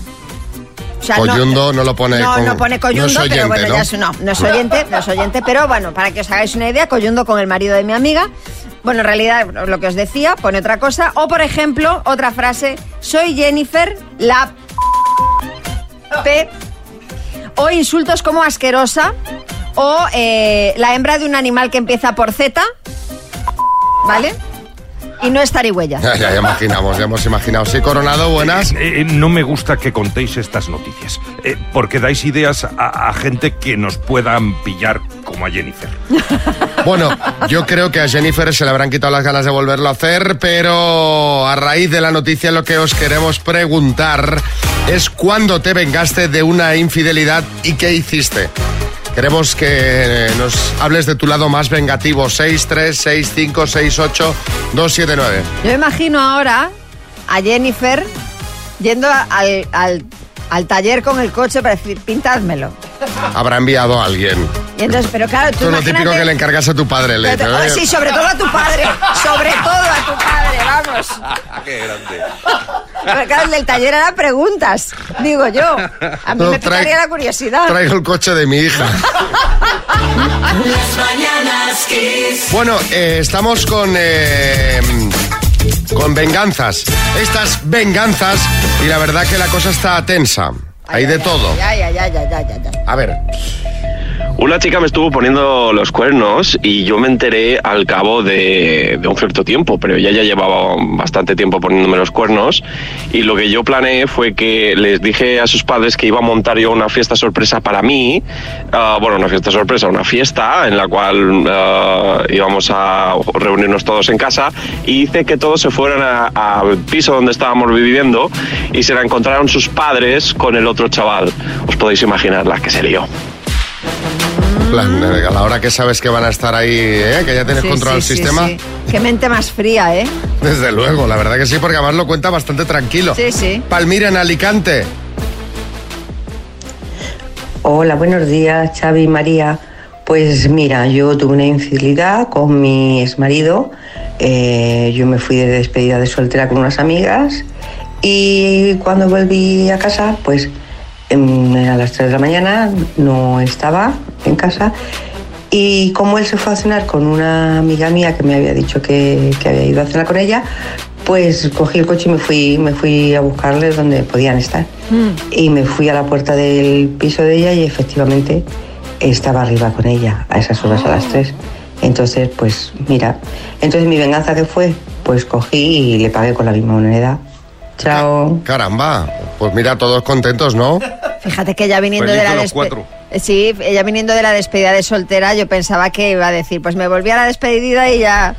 [SPEAKER 3] O sea, no-
[SPEAKER 2] Coyundo no lo pone
[SPEAKER 3] no,
[SPEAKER 2] con-
[SPEAKER 3] no pone coyundo,
[SPEAKER 2] no oyente,
[SPEAKER 3] pero bueno,
[SPEAKER 2] ¿no?
[SPEAKER 3] ya es, no, no es oyente, no es oyente, pero bueno, para que os hagáis una idea, coyundo con el marido de mi amiga. Bueno, en realidad, lo que os decía, pone otra cosa. O, por ejemplo, otra frase, soy Jennifer, la P. O insultos como asquerosa. O eh, la hembra de un animal que empieza por Z. ¿Vale? Y no es tarigüeya.
[SPEAKER 2] Ya, ya, ya imaginamos, ya hemos imaginado. Sí, Coronado, buenas.
[SPEAKER 18] Eh, eh, no me gusta que contéis estas noticias, eh, porque dais ideas a, a gente que nos puedan pillar como a Jennifer.
[SPEAKER 2] Bueno, yo creo que a Jennifer se le habrán quitado las ganas de volverlo a hacer, pero a raíz de la noticia lo que os queremos preguntar es cuándo te vengaste de una infidelidad y qué hiciste. Queremos que nos hables de tu lado más vengativo. 6, 3, 6, 5, 6, 8, 2, 7, 9.
[SPEAKER 3] Yo imagino ahora a Jennifer yendo al, al- al taller con el coche para decir, pintádmelo.
[SPEAKER 2] Habrá enviado a alguien.
[SPEAKER 3] Y entonces, pero claro, tú
[SPEAKER 2] Esto es lo típico que le encargas a tu padre. Le
[SPEAKER 3] Pero- oh,
[SPEAKER 2] "Oye,
[SPEAKER 3] sí, sobre todo a tu padre. Sobre todo a tu padre, vamos.
[SPEAKER 18] Qué grande.
[SPEAKER 3] Pero claro, el del taller era preguntas, digo yo. A mí
[SPEAKER 2] No,
[SPEAKER 3] me picaría la curiosidad.
[SPEAKER 2] Traigo el coche de mi hija.
[SPEAKER 10] Las mañanas Kiss.
[SPEAKER 2] Bueno, eh, estamos con. eh, con venganzas. Estas venganzas. Y la verdad que la cosa está tensa. Hay de todo.
[SPEAKER 3] Ya, ya, ya, ya, ya.
[SPEAKER 2] A ver.
[SPEAKER 19] Una chica me estuvo poniendo los cuernos y yo me enteré al cabo de, un cierto tiempo, pero ella ya llevaba bastante tiempo poniéndome los cuernos y lo que yo planeé fue que les dije a sus padres que iba a montar yo una fiesta sorpresa para mí, ah, bueno, una fiesta sorpresa, una fiesta en la cual ah, íbamos a reunirnos todos en casa y hice que todos se fueran al piso donde estábamos viviendo y se la encontraron sus padres con el otro chaval. Os podéis imaginar la que se lió.
[SPEAKER 2] En plan, a la hora que sabes que van a estar ahí, ¿eh? que ya tienes
[SPEAKER 3] Sí,
[SPEAKER 2] controlado
[SPEAKER 3] sí,
[SPEAKER 2] el
[SPEAKER 3] sí,
[SPEAKER 2] sistema.
[SPEAKER 3] sí. Qué mente más fría, ¿eh?
[SPEAKER 2] Desde luego, la verdad que sí, porque además lo cuenta bastante tranquilo.
[SPEAKER 3] Sí, sí.
[SPEAKER 2] Palmira en Alicante.
[SPEAKER 20] Hola, buenos días, Xavi y María. Pues mira, yo tuve una infidelidad con mi exmarido. Eh, yo me fui de despedida de soltera con unas amigas y cuando volví a casa, pues a las 3 de la mañana no estaba en casa y como él se fue a cenar con una amiga mía que me había dicho que, que había ido a cenar con ella, pues cogí el coche y me fui, me fui a buscarles donde podían estar. Y me fui a la puerta del piso de ella y efectivamente estaba arriba con ella a esas horas a las 3. Entonces, pues mira, entonces mi venganza que fue, pues cogí y le pagué con la misma moneda. Chao.
[SPEAKER 2] Caramba, pues mira, todos contentos, ¿no?
[SPEAKER 3] Fíjate que ella viniendo
[SPEAKER 2] Feliz
[SPEAKER 3] de la despedida.
[SPEAKER 2] cuatro.
[SPEAKER 3] Sí, ella viniendo de la despedida de soltera, yo pensaba que iba a decir, pues me volví a la despedida y ya.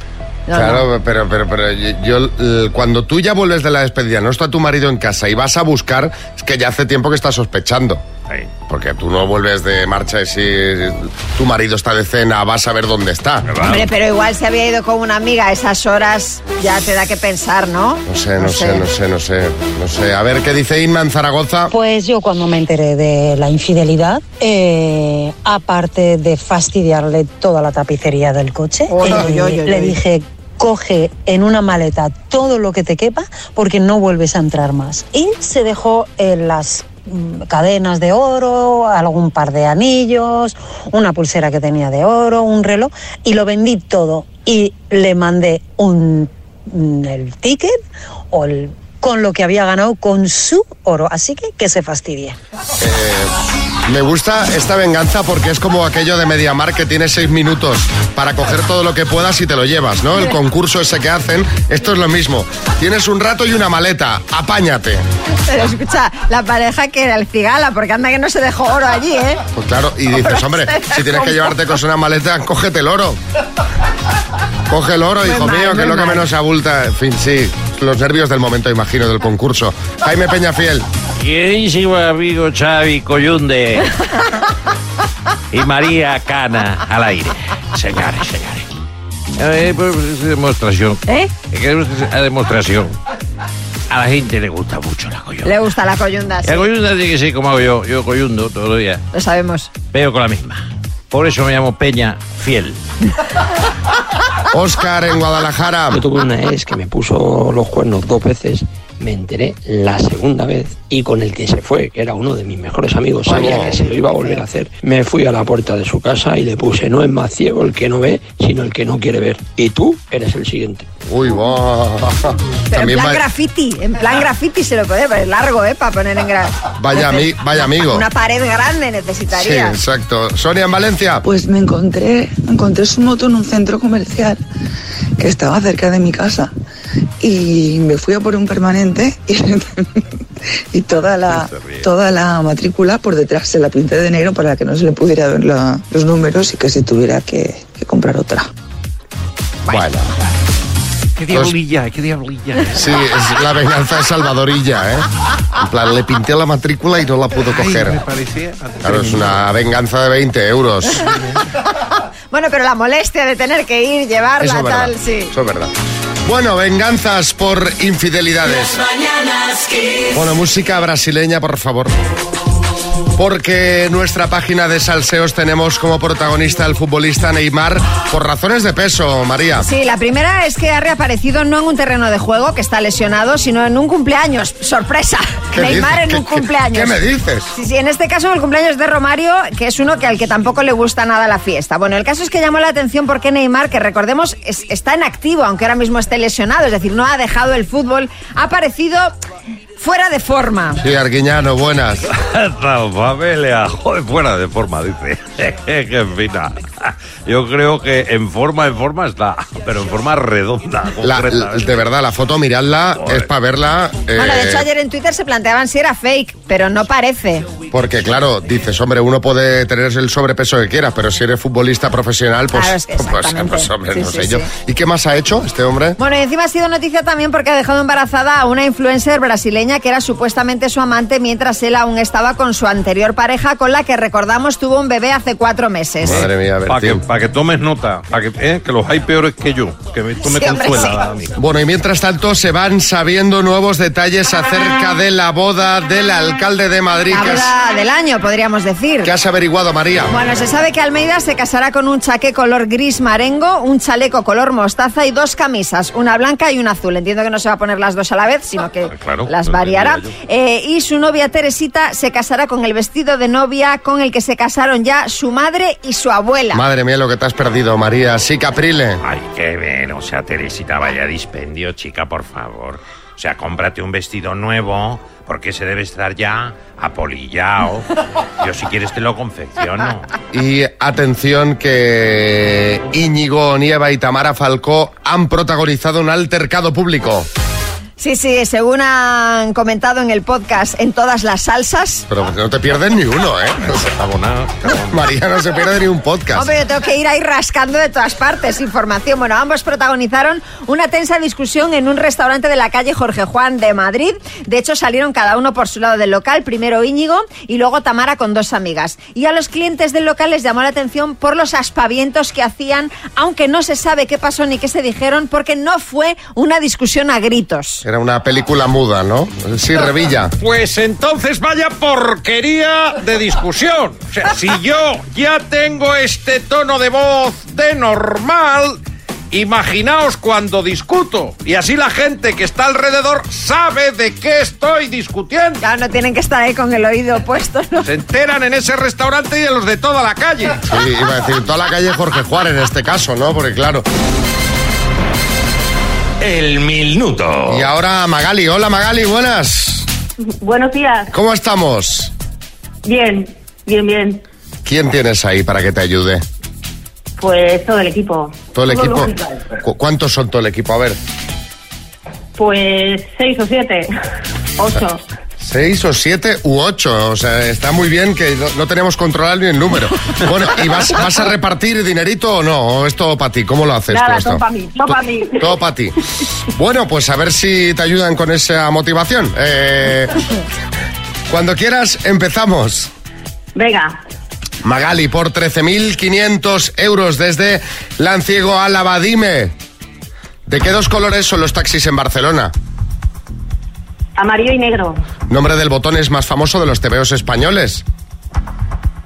[SPEAKER 3] No,
[SPEAKER 2] claro,
[SPEAKER 3] no.
[SPEAKER 2] pero, pero, pero yo, eh, cuando tú ya vuelves de la despedida, no está tu marido en casa y vas a buscar, es que ya hace tiempo que estás sospechando. Porque tú no vuelves de marcha y si tu marido está de cena, vas a ver dónde está.
[SPEAKER 3] Hombre, pero igual se había ido con una amiga a esas horas, ya te da que pensar, ¿no?
[SPEAKER 2] No sé, no, sé, no sé, no sé, no sé. A ver qué dice Inma en Zaragoza.
[SPEAKER 21] Pues yo cuando me enteré de la infidelidad, eh, aparte de fastidiarle toda la tapicería del coche,
[SPEAKER 3] Oy,
[SPEAKER 21] eh, le dije, coge en una maleta todo lo que te quepa porque no vuelves a entrar más. Y se dejó en las cadenas de oro, algún par de anillos, una pulsera que tenía de oro, un reloj, y lo vendí todo. Y le mandé un, mm, el ticket o el- con lo que había ganado con su oro. Así que que se fastidie.
[SPEAKER 2] Eh, me gusta esta venganza porque es como aquello de Mediamar que tienes seis minutos para coger todo lo que puedas y te lo llevas, ¿no? El concurso ese que hacen, esto es lo mismo. Tienes un rato y una maleta, apáñate.
[SPEAKER 3] Pero escucha, la pareja que era el cigala, porque anda que no se dejó oro allí, ¿eh?
[SPEAKER 2] Pues claro, y dices, hombre, si tienes que llevarte con una maleta, cógete el oro. Coge el oro,
[SPEAKER 3] Muy
[SPEAKER 2] hijo
[SPEAKER 3] mal,
[SPEAKER 2] mío, que es lo que menos abulta. En fin, sí, los nervios del momento, imagino, del concurso. Jaime Peñafiel.
[SPEAKER 8] Queridísimo amigo Xavi Coyunde y María Cana al aire. Señores, señores. Eh, pues, es demostración.
[SPEAKER 3] ¿Eh?
[SPEAKER 8] Es que demostración. A la gente le gusta mucho la coyunda.
[SPEAKER 3] Le gusta la coyunda, sí.
[SPEAKER 8] La coyunda tiene que ser como hago yo. Yo coyundo todos los días.
[SPEAKER 3] Lo sabemos.
[SPEAKER 8] Veo con la misma. Por eso me llamo Peña Fiel.
[SPEAKER 2] Oscar en Guadalajara.
[SPEAKER 22] Yo tuve una ex que me puso los cuernos dos veces. Me enteré la segunda vez y con el que se fue, que era uno de mis mejores amigos, sabía que se lo iba a volver a hacer. Me fui a la puerta de su casa y le puse, no es más ciego el que no ve, sino el que no quiere ver. Y tú eres el siguiente.
[SPEAKER 2] Uy, va.
[SPEAKER 3] Pero en plan
[SPEAKER 2] va-
[SPEAKER 3] graffiti, en plan graffiti se lo puede, pero es largo, ¿eh? Para poner en gra...
[SPEAKER 2] Vaya, ami- vaya amigo.
[SPEAKER 3] Una pared grande
[SPEAKER 2] Sí,
[SPEAKER 3] necesitaría.
[SPEAKER 2] exacto. Sonia en Valencia.
[SPEAKER 23] Pues me encontré, encontré su moto en un centro comercial que estaba cerca de mi casa y me fui a por un permanente y, y toda la toda la matrícula por detrás se la pinté de negro para que no se le pudiera ver la- los números y que se tuviera que, que comprar otra.
[SPEAKER 2] Bueno.
[SPEAKER 8] Qué diablilla, qué diablilla.
[SPEAKER 2] Sí, es la venganza de Salvadorilla, ¿eh? En plan, le pinté la matrícula y no la pudo coger.
[SPEAKER 8] parecía.
[SPEAKER 2] Claro, es una venganza de 20 euros.
[SPEAKER 3] Bueno, pero la molestia de tener que ir, llevarla,
[SPEAKER 2] Eso es verdad.
[SPEAKER 3] tal, sí.
[SPEAKER 2] Eso es verdad. Bueno, venganzas por infidelidades. Bueno, música brasileña, por favor. Porque en nuestra página de salseos tenemos como protagonista al futbolista Neymar por razones de peso, María.
[SPEAKER 3] Sí, la primera es que ha reaparecido no en un terreno de juego, que está lesionado, sino en un cumpleaños. ¡Sorpresa!
[SPEAKER 2] ¿Qué
[SPEAKER 3] Neymar
[SPEAKER 2] dices?
[SPEAKER 3] en un
[SPEAKER 2] ¿Qué- qué-
[SPEAKER 3] cumpleaños.
[SPEAKER 2] qué me dices?
[SPEAKER 3] Sí, sí, en este caso el cumpleaños de Romario, que es uno que al que tampoco le gusta nada la fiesta. Bueno, el caso es que llamó la atención porque Neymar, que recordemos es- está en activo, aunque ahora mismo esté lesionado, es decir, no ha dejado el fútbol, ha aparecido fuera de forma.
[SPEAKER 2] Sí, Arguiñano, buenas.
[SPEAKER 18] La familia, joder, fuera de forma, dice. Qué fina. Yo creo que en forma, en forma está, pero en forma redonda.
[SPEAKER 2] La- de verdad, la foto, miradla, es para verla. eh,
[SPEAKER 3] Bueno, de hecho ayer en Twitter se planteaban si era fake, pero no parece.
[SPEAKER 2] Porque claro, dices, hombre, uno puede tener el sobrepeso que quiera, pero si eres futbolista profesional, pues,
[SPEAKER 3] Claro, es que
[SPEAKER 2] pues,
[SPEAKER 3] exactamente.
[SPEAKER 2] pues, hombre,
[SPEAKER 3] Sí,
[SPEAKER 2] no
[SPEAKER 3] sí,
[SPEAKER 2] sé
[SPEAKER 3] sí.
[SPEAKER 2] yo. ¿Y qué más ha hecho este hombre?
[SPEAKER 3] Bueno, y encima ha sido noticia también porque ha dejado embarazada a una influencer brasileña que era supuestamente su amante mientras él aún estaba con su anterior pareja con la que recordamos tuvo un bebé hace cuatro meses.
[SPEAKER 2] Madre mía,
[SPEAKER 18] Para que, pa' que tomes nota, para que, eh, que los hay peores que yo, que me- esto me
[SPEAKER 3] Sí,
[SPEAKER 18] consuela mí.
[SPEAKER 2] Bueno, y mientras tanto se van sabiendo nuevos detalles acerca de la boda del alcalde de Madrid.
[SPEAKER 3] La
[SPEAKER 2] ¿Qué has,
[SPEAKER 3] boda del año, podríamos decir.
[SPEAKER 2] qué has averiguado, María?
[SPEAKER 3] Bueno, se sabe que Almeida se casará con un chaqué color gris marengo, un chaleco color mostaza y dos camisas, una blanca y una azul. Entiendo que no se va a poner las dos a la vez, sino que
[SPEAKER 18] claro,
[SPEAKER 3] las variará. Eh, y su novia Teresita se casará con el vestido de novia con el que se casaron ya su madre y su abuela.
[SPEAKER 2] Madre mía, lo que te has perdido, María. Sí, Caprile.
[SPEAKER 8] Ay, qué bien. O sea, Teresita, vaya dispendio, chica, por favor. O sea, cómprate un vestido nuevo, porque se debe estar ya apolillado. Yo, si quieres, te lo confecciono.
[SPEAKER 2] Y atención que Íñigo Nieva y Tamara Falcó han protagonizado un altercado público.
[SPEAKER 3] Sí, sí, según han comentado en el podcast en todas las salsas.
[SPEAKER 2] Pero no te pierdes ni uno, ¿eh? María no se pierde ni un podcast.
[SPEAKER 3] Hombre, yo tengo que ir ahí rascando de todas partes información. Bueno, ambos protagonizaron una tensa discusión en un restaurante de la calle Jorge Juan de Madrid. De hecho, salieron cada uno por su lado del local, primero Íñigo y luego Tamara con dos amigas. Y a los clientes del local les llamó la atención por los aspavientos que hacían, aunque no se sabe qué pasó ni qué se dijeron, porque no fue una discusión a gritos.
[SPEAKER 2] Era una película muda, ¿no? Sí, Revilla.
[SPEAKER 8] Pues entonces vaya porquería de discusión. O sea, si yo ya tengo este tono de voz de normal, imaginaos cuando discuto. Y así la gente que está alrededor sabe de qué estoy discutiendo.
[SPEAKER 3] Claro, no tienen que estar ahí con el oído puesto, ¿no?
[SPEAKER 8] Se enteran en ese restaurante y en los de toda la calle.
[SPEAKER 2] Sí, iba a decir toda la calle Jorge Juan en este caso, ¿no? Porque claro.
[SPEAKER 8] El minuto.
[SPEAKER 2] Y ahora Magali. Hola Magali, buenas.
[SPEAKER 24] Buenos días.
[SPEAKER 2] ¿Cómo estamos?
[SPEAKER 24] Bien, bien, bien.
[SPEAKER 2] ¿Quién tienes ahí para que te ayude?
[SPEAKER 24] Pues todo el equipo.
[SPEAKER 2] ¿Todo el equipo?
[SPEAKER 24] lógico.
[SPEAKER 2] ¿Cu- ¿Cuántos son todo el equipo? A ver.
[SPEAKER 24] Pues seis o siete. Ocho.
[SPEAKER 2] ¿Seis o siete u ocho? O sea, está muy bien que no, no tenemos controlado ni el número. Bueno, ¿y vas, vas a repartir dinerito o no? ¿O es todo para ti? ¿Cómo lo haces tú
[SPEAKER 24] Nada,
[SPEAKER 2] esto?
[SPEAKER 24] son para mí, son para mí.
[SPEAKER 2] Todo para ti. Bueno, pues a ver si te ayudan con esa motivación. Eh, cuando quieras, empezamos.
[SPEAKER 24] Venga,
[SPEAKER 2] Magali, por 13.500 euros desde Lanciego a Lavadime. ¿De qué dos colores son los taxis en Barcelona?
[SPEAKER 24] Amarillo y negro.
[SPEAKER 2] Nombre del botón es más famoso de los tebeos españoles.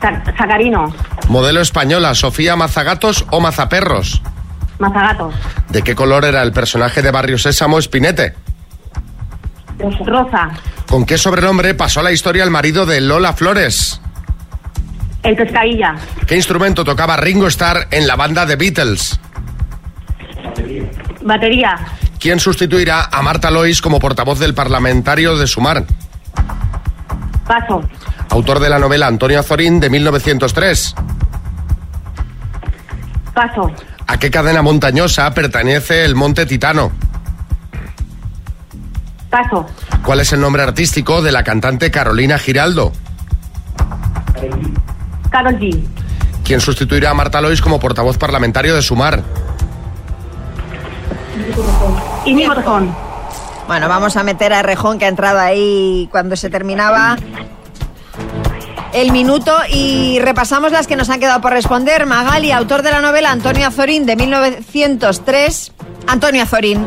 [SPEAKER 24] Sa- Sacarino,
[SPEAKER 2] Modelo española, Sofía Mazagatos o Mazaperros.
[SPEAKER 24] mazagato,
[SPEAKER 2] ¿De qué color era el personaje de Barrio Sésamo Espinete?
[SPEAKER 24] rosa,
[SPEAKER 2] ¿Con qué sobrenombre pasó a la historia el marido de Lola Flores?
[SPEAKER 24] el pescadilla,
[SPEAKER 2] ¿Qué instrumento tocaba Ringo Starr en la banda The Beatles?
[SPEAKER 24] batería,
[SPEAKER 2] ¿Quién sustituirá a Marta Lois como portavoz del parlamentario de Sumar?
[SPEAKER 24] paso,
[SPEAKER 2] Autor de la novela Antonio Azorín de 1903.
[SPEAKER 24] paso,
[SPEAKER 2] ¿A qué cadena montañosa pertenece el Monte Titano?
[SPEAKER 24] paso,
[SPEAKER 2] ¿Cuál es el nombre artístico de la cantante Carolina Giraldo?
[SPEAKER 24] Karol G,
[SPEAKER 2] ¿Quién sustituirá a Marta Lois como portavoz parlamentario de Sumar?
[SPEAKER 24] Íñigo Rejón,
[SPEAKER 3] Bueno, vamos a meter a Rejón que ha entrado ahí cuando se terminaba el minuto y repasamos las que nos han quedado por responder. Magali, autor de la novela Antonio Azorín de 1903. Antonio Azorín.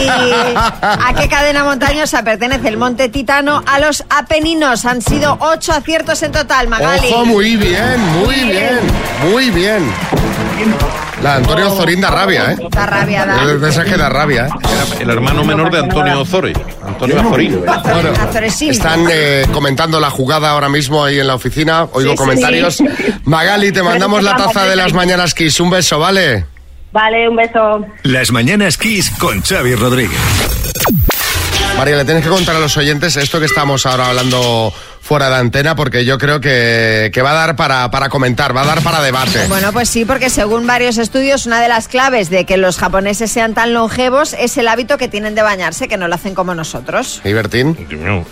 [SPEAKER 3] ¿Y a qué cadena montañosa pertenece el Monte Titano? A los Apeninos. Han sido ocho aciertos en total, Magali.
[SPEAKER 2] Ojo, muy bien, muy bien, muy bien. La Antonio Zorín da rabia, ¿eh?
[SPEAKER 3] Da rabia, da.
[SPEAKER 2] Esas que da rabia, ¿eh?
[SPEAKER 18] El hermano menor de Antonio Ozore, Antonio Azorín.
[SPEAKER 2] Bueno, están eh, comentando la jugada ahora mismo ahí en la oficina. Oigo
[SPEAKER 24] sí,
[SPEAKER 2] comentarios.
[SPEAKER 24] sí.
[SPEAKER 2] Magali, te mandamos la taza de las mañanas Kiss. Un beso, ¿vale?
[SPEAKER 24] Vale, un beso.
[SPEAKER 25] Las mañanas Kiss con Xavi Rodríguez.
[SPEAKER 2] María, le tienes que contar a los oyentes esto que estamos ahora hablando fuera de antena, porque yo creo que, que va a dar para, para comentar, va a dar para debate.
[SPEAKER 3] Bueno, pues sí, porque según varios estudios, una de las claves de que los japoneses sean tan longevos es el hábito que tienen de bañarse, que no lo hacen como nosotros.
[SPEAKER 2] ¿Y Bertín?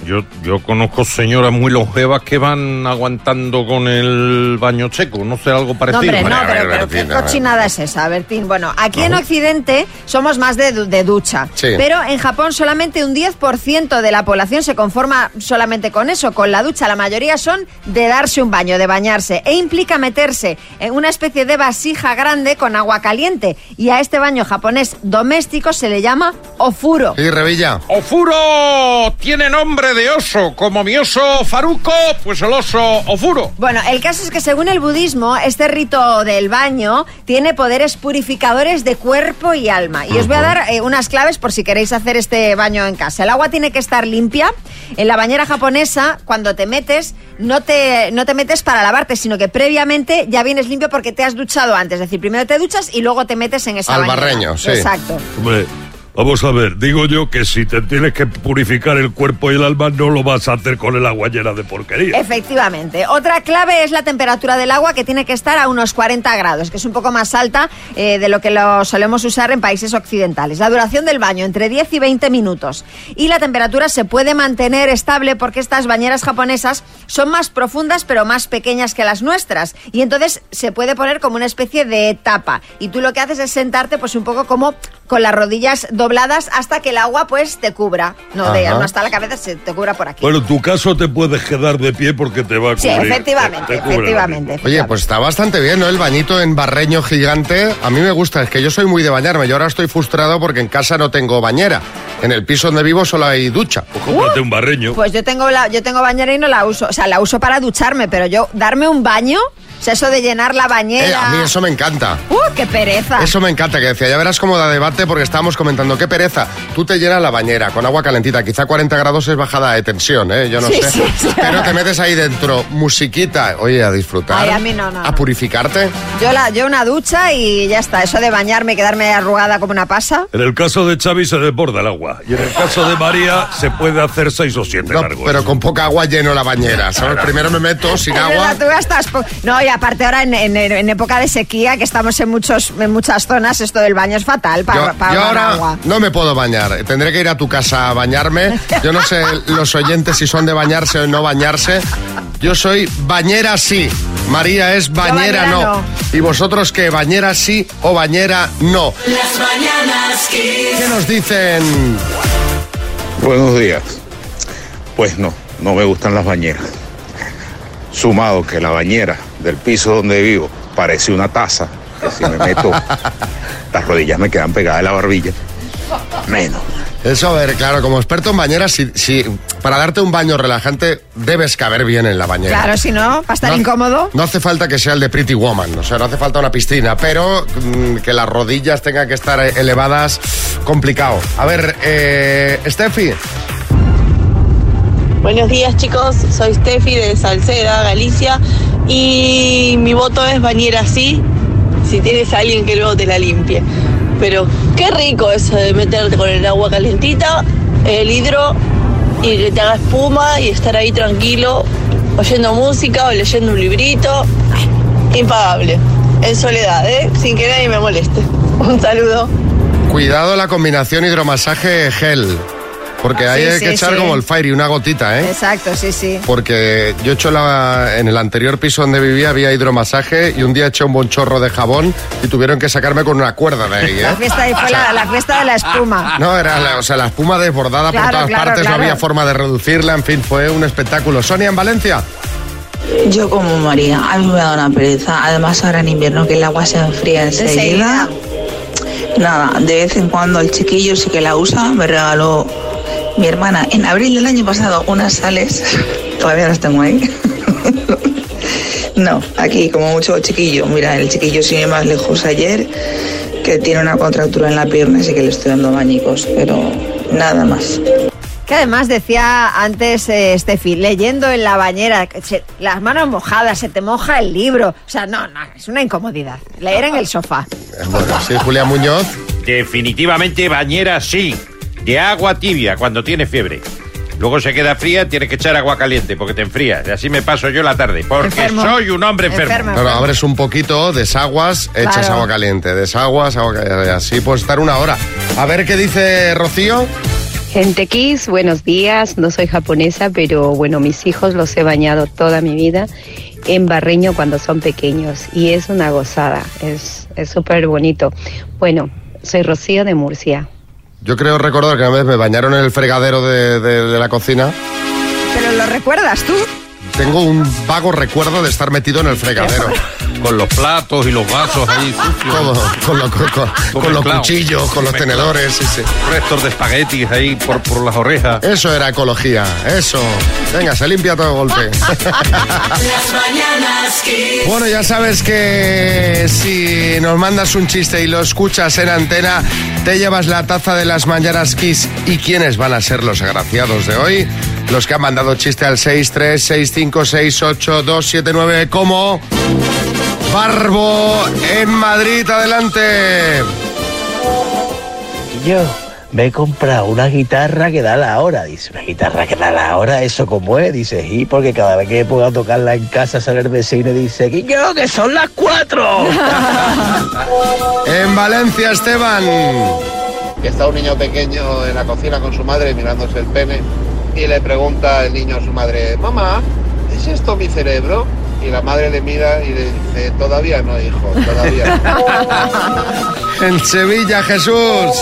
[SPEAKER 18] Yo, yo conozco señoras muy longevas que van aguantando con el baño seco, no sé, algo
[SPEAKER 3] No,
[SPEAKER 18] parecido.
[SPEAKER 3] hombre, no,
[SPEAKER 2] a ver,
[SPEAKER 3] pero, pero
[SPEAKER 2] Bertín,
[SPEAKER 3] qué cochinada es esa, Bertín. Bueno, aquí en Occidente somos más de, de ducha,
[SPEAKER 2] Sí.
[SPEAKER 3] pero en Japón solamente un 10% de la población se conforma solamente con eso, con la ducha. La mayoría son de darse un baño, de bañarse, e implica meterse en una especie de vasija grande con agua caliente. Y a este baño japonés doméstico se le llama ofuro.
[SPEAKER 2] ¿Y Revilla?
[SPEAKER 18] ¡Ofuro! Tiene nombre de oso, como mi oso Faruco, pues el oso Ofuro.
[SPEAKER 3] Bueno, el caso es que según el budismo, este rito del baño tiene poderes purificadores de cuerpo y alma. Y os voy a dar eh, unas claves por si queréis hacer este baño en casa. El agua tiene que estar limpia. En la bañera japonesa, cuando te metes, no te, no te metes para lavarte, sino que previamente ya vienes limpio porque te has duchado antes. Es decir, primero te duchas y luego te metes en esa
[SPEAKER 2] Al
[SPEAKER 3] bañera.
[SPEAKER 2] barreño, sí.
[SPEAKER 3] Exacto.
[SPEAKER 18] Hombre, vamos a ver, digo yo que si te tienes que purificar el cuerpo y el alma, no lo vas a hacer con el agua llena de porquería.
[SPEAKER 3] Efectivamente. Otra clave es la temperatura del agua que tiene que estar a unos 40 grados, que es un poco más alta eh, de lo que lo solemos usar en países occidentales. La duración del baño entre 10 y 20 minutos. Y la temperatura se puede mantener estable porque estas bañeras japonesas son más profundas pero más pequeñas que las nuestras. Y entonces se puede poner como una especie de tapa. Y tú lo que haces es sentarte pues un poco como con las rodillas dobladas hasta que el agua pues te cubra. No, de, no hasta la cabeza, se te cubra por aquí.
[SPEAKER 18] Bueno, en tu caso te puedes quedar de pie porque te va a
[SPEAKER 3] Sí,
[SPEAKER 18] cubrir.
[SPEAKER 3] efectivamente,
[SPEAKER 18] te cubre la
[SPEAKER 3] efectivamente.
[SPEAKER 2] Oye, pues está bastante bien, ¿no? El bañito en barreño gigante. A mí me gusta, es que yo soy muy de bañarme. Yo ahora estoy frustrado porque en casa no tengo bañera. En el piso donde vivo solo hay ducha.
[SPEAKER 18] Pues cómprate un barreño.
[SPEAKER 3] Pues yo tengo la, yo tengo bañera y no la uso. O sea, la uso para ducharme, pero yo darme un baño, o sea, eso de llenar la
[SPEAKER 2] Eh,
[SPEAKER 3] bañera.
[SPEAKER 2] a mí eso me encanta.
[SPEAKER 3] ¡Uh, qué pereza!
[SPEAKER 2] Eso me encanta, que decía, ya verás cómo da debate porque estábamos comentando, qué pereza, tú te llenas la bañera con agua calentita, quizá 40 grados es bajada de tensión, ¿eh? yo no
[SPEAKER 3] Sí,
[SPEAKER 2] sé,
[SPEAKER 3] sí, sí.
[SPEAKER 2] pero te metes ahí dentro, musiquita, oye, a disfrutar,
[SPEAKER 3] Ay, a mí no, no,
[SPEAKER 2] a
[SPEAKER 3] no.
[SPEAKER 2] purificarte.
[SPEAKER 3] Yo, la, yo una ducha y ya está. Eso de bañarme y quedarme arrugada como una pasa.
[SPEAKER 18] En el caso de Xavi se desborda el agua. Y en el caso de María se puede hacer seis o siete
[SPEAKER 2] No,
[SPEAKER 18] largos.
[SPEAKER 2] pero con poca agua lleno la bañera, ¿sabes? Primero me meto sin agua.
[SPEAKER 3] verdad, tú gastas No, y aparte ahora en, en- en época de sequía, que estamos en, muchos, en muchas zonas, esto del baño es fatal para,
[SPEAKER 2] Yo,
[SPEAKER 3] para
[SPEAKER 2] yo
[SPEAKER 3] ahorrar
[SPEAKER 2] ahora
[SPEAKER 3] agua.
[SPEAKER 2] no me puedo bañar. Tendré que ir a tu casa a bañarme. Yo no sé los oyentes si son de bañarse o no bañarse. Yo soy bañera sí. María es bañera,
[SPEAKER 10] bañera
[SPEAKER 2] no.
[SPEAKER 10] no.
[SPEAKER 2] ¿Y vosotros qué? ¿Bañera sí o bañera no?
[SPEAKER 10] Las mañanas.
[SPEAKER 2] ¿Qué nos dicen?
[SPEAKER 26] Buenos días. Pues no, no me gustan las bañeras. Sumado que la bañera del piso donde vivo parece una taza, que si me meto, las rodillas me quedan pegadas a la barbilla. Menos.
[SPEAKER 2] Eso, a ver, claro, como experto en bañeras, si, si para darte un baño relajante debes caber bien en la bañera.
[SPEAKER 3] Claro, si no, para estar
[SPEAKER 2] No-
[SPEAKER 3] incómodo.
[SPEAKER 2] No hace falta que sea el de Pretty Woman, o sea, no hace falta una piscina, pero mm, que las rodillas tengan que estar eh, elevadas, complicado. A ver, eh, Steffi,
[SPEAKER 27] Buenos días chicos, soy Steffi de Salceda, Galicia y mi voto es bañera sí, si tienes a alguien que luego te la limpie. Pero qué rico eso de meterte con el agua calentita, el hidro y que te haga espuma y estar ahí tranquilo oyendo música o leyendo un librito. Impagable, en soledad, ¿eh? sin que nadie me moleste. Un saludo.
[SPEAKER 2] cuidado la combinación hidromasaje gel, porque ahí
[SPEAKER 3] Sí,
[SPEAKER 2] hay que
[SPEAKER 3] sí,
[SPEAKER 2] echar
[SPEAKER 3] sí.
[SPEAKER 2] como el fire y una gotita, ¿eh?
[SPEAKER 3] Exacto, sí, sí.
[SPEAKER 2] Porque yo he hecho la, en el anterior piso donde vivía había hidromasaje y un día eché un buen chorro de jabón y tuvieron que sacarme con una cuerda de ahí, ¿eh?
[SPEAKER 3] La fiesta, ahí fue la, la fiesta de la espuma.
[SPEAKER 2] No, era la, o sea, la espuma desbordada por todas
[SPEAKER 3] claro,
[SPEAKER 2] partes,
[SPEAKER 3] claro.
[SPEAKER 2] no había forma de reducirla, en fin, fue un espectáculo. Sonia, en Valencia.
[SPEAKER 28] Yo como María, a mí me da una pereza. Además ahora en invierno que el agua se enfría enseguida.
[SPEAKER 3] Enseguida.
[SPEAKER 28] nada, de vez en cuando el chiquillo sí que la usa. Me regaló mi hermana en abril del año pasado unas sales. Todavía las tengo ahí. No, aquí como mucho chiquillo. Mira, el chiquillo sigue más lejos ayer, que tiene una contractura en la pierna, así que le estoy dando bañicos, pero nada más.
[SPEAKER 3] Que además decía antes eh, Steffi, leyendo en la bañera, que se- las manos mojadas, se te moja el libro. O sea, no, no, es una incomodidad. Leer en el sofá.
[SPEAKER 2] Bueno, sí, Julián Muñoz.
[SPEAKER 8] Definitivamente bañera sí, de agua tibia cuando tienes fiebre. Luego se queda fría, tienes que echar agua caliente porque te enfrías. Y así me paso yo la tarde, porque
[SPEAKER 2] Enfermo.
[SPEAKER 8] soy un hombre enfermo.
[SPEAKER 2] Claro, abres un poquito, desaguas, echas
[SPEAKER 8] Claro.
[SPEAKER 2] agua caliente, desaguas, agua caliente. Así puedes estar una hora. A ver qué dice Rocío.
[SPEAKER 29] Gente Kiss, buenos días. No soy japonesa, pero bueno, mis hijos los he bañado toda mi vida en barreño cuando son pequeños y es una gozada, es es súper bonito. Bueno, soy Rocío de Murcia.
[SPEAKER 2] Yo creo recordar que una vez me bañaron en el fregadero de, de- de la cocina.
[SPEAKER 3] Pero lo recuerdas tú.
[SPEAKER 2] Tengo un vago recuerdo de estar metido en el fregadero.
[SPEAKER 4] Con los platos y los vasos ahí sucios.
[SPEAKER 2] Todo, con, lo- con- con- con los cuchillos, con los tenedores. sí, sí.
[SPEAKER 4] Restos de espaguetis ahí por, por las orejas.
[SPEAKER 2] Eso era ecología, eso. Venga, se limpia todo de golpe.
[SPEAKER 10] Las mañanas Kiss.
[SPEAKER 2] Bueno, ya sabes que si nos mandas un chiste y lo escuchas en antena, te llevas la taza de las mañanas Kiss. ¿Y quiénes van a ser los agraciados de hoy? Los que han mandado chiste al 636568279 como Barbo en Madrid. Adelante.
[SPEAKER 30] Yo me he comprado una guitarra que da la hora. Dice, una guitarra que da la hora, ¿eso cómo es? Dice, y porque cada vez que me pongo a tocarla en casa sale el vecino y dice, que yo, que son las cuatro.
[SPEAKER 2] En Valencia, Esteban.
[SPEAKER 31] que está un niño pequeño en la cocina con su madre mirándose el pene y le pregunta el niño a su madre, mamá, ¿es esto mi cerebro? Y la madre le mira y le dice, todavía no, hijo, todavía no.
[SPEAKER 2] En Sevilla, Jesús.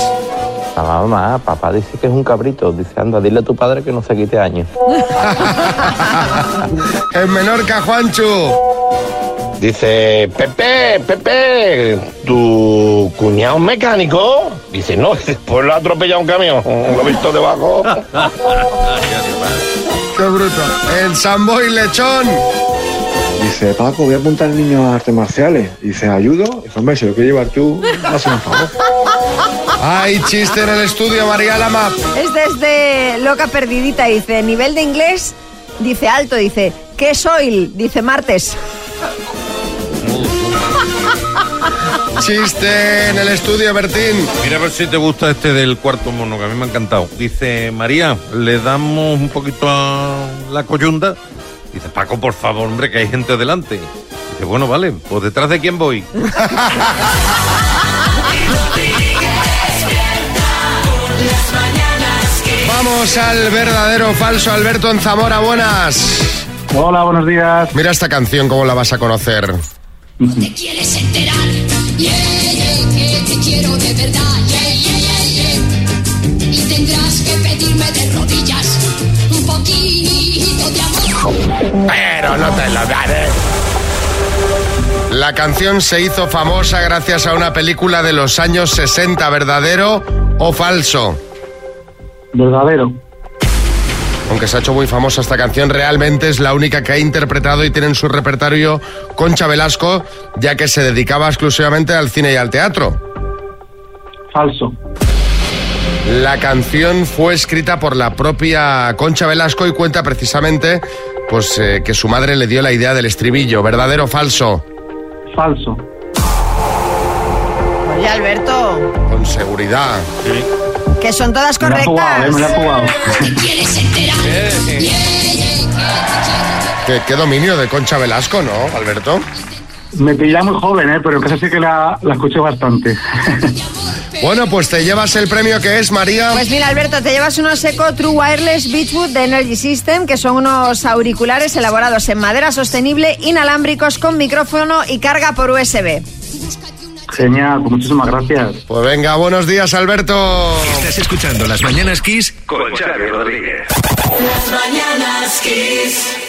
[SPEAKER 30] Mamá, mamá, papá dice que es un cabrito. Dice, anda, dile a tu padre que no se quite años.
[SPEAKER 2] En Menorca, Juanchu.
[SPEAKER 30] Dice, Pepe, Pepe, ¿tu cuñado es Dice, no, pues lo ha atropellado un camión, lo he visto debajo.
[SPEAKER 2] Qué bruto. En Samboy, Lechón.
[SPEAKER 32] Dice, Paco, voy a apuntar al niño a artes marciales. Dice, ¿ayudo? Dice, hombre, si lo quieres llevar tú, hazme un favor.
[SPEAKER 2] Hay chiste en el estudio, María Lama.
[SPEAKER 3] Es desde Loca Perdidita, dice, nivel de inglés, dice alto, dice, ¿qué soy? Dice martes.
[SPEAKER 2] Chiste en el estudio, Bertín.
[SPEAKER 4] Mira a ver si te gusta este del cuarto mono, que a mí me ha encantado. Dice, María, ¿le damos un poquito a la coyunda? Dice, Paco, por favor, hombre, que hay gente delante. Dice, bueno, vale, pues detrás de quién voy.
[SPEAKER 2] Vamos al verdadero o falso. Alberto en Zamora, buenas.
[SPEAKER 31] Hola, buenos días.
[SPEAKER 2] Mira esta canción, ¿cómo la vas a conocer?
[SPEAKER 10] ¿Te quieres enterar? De verdad. Yeah, yeah, yeah, yeah. Y tendrás que pedirme de rodillas un poquito de amor.
[SPEAKER 2] Pero no te lo daré. La canción se hizo famosa gracias a una película de los años 60, ¿verdadero o falso?
[SPEAKER 31] Verdadero.
[SPEAKER 2] Aunque se ha hecho muy famosa esta canción, realmente es la única que ha interpretado y tiene en su repertorio Concha Velasco, ya que se dedicaba exclusivamente al cine y al teatro.
[SPEAKER 31] Falso.
[SPEAKER 2] La canción fue escrita por la propia Concha Velasco y cuenta precisamente pues, eh, que su madre le dio la idea del estribillo. ¿Verdadero o falso?
[SPEAKER 31] Falso.
[SPEAKER 3] Oye, Alberto,
[SPEAKER 2] Con seguridad.
[SPEAKER 3] que son todas
[SPEAKER 31] Me la he jugado, eh,
[SPEAKER 3] correctas.
[SPEAKER 31] me la he jugado.
[SPEAKER 10] Yeah,
[SPEAKER 2] Qué, qué dominio de Concha Velasco, ¿no, Alberto?
[SPEAKER 31] Me pilla muy joven, ¿eh? pero en casa sí que la, la escuché bastante.
[SPEAKER 2] Bueno, pues te llevas el premio que es, María.
[SPEAKER 3] Pues mira, Alberto, te llevas unos Eco True Wireless Beachwood de Energy System, que son unos auriculares elaborados en madera sostenible, inalámbricos con micrófono y carga por USB.
[SPEAKER 31] Genial, pues muchísimas gracias.
[SPEAKER 2] Pues venga, buenos días, Alberto.
[SPEAKER 25] Estás escuchando Las Mañanas Kiss con Xavi Rodríguez.
[SPEAKER 10] Las mañanas Kiss.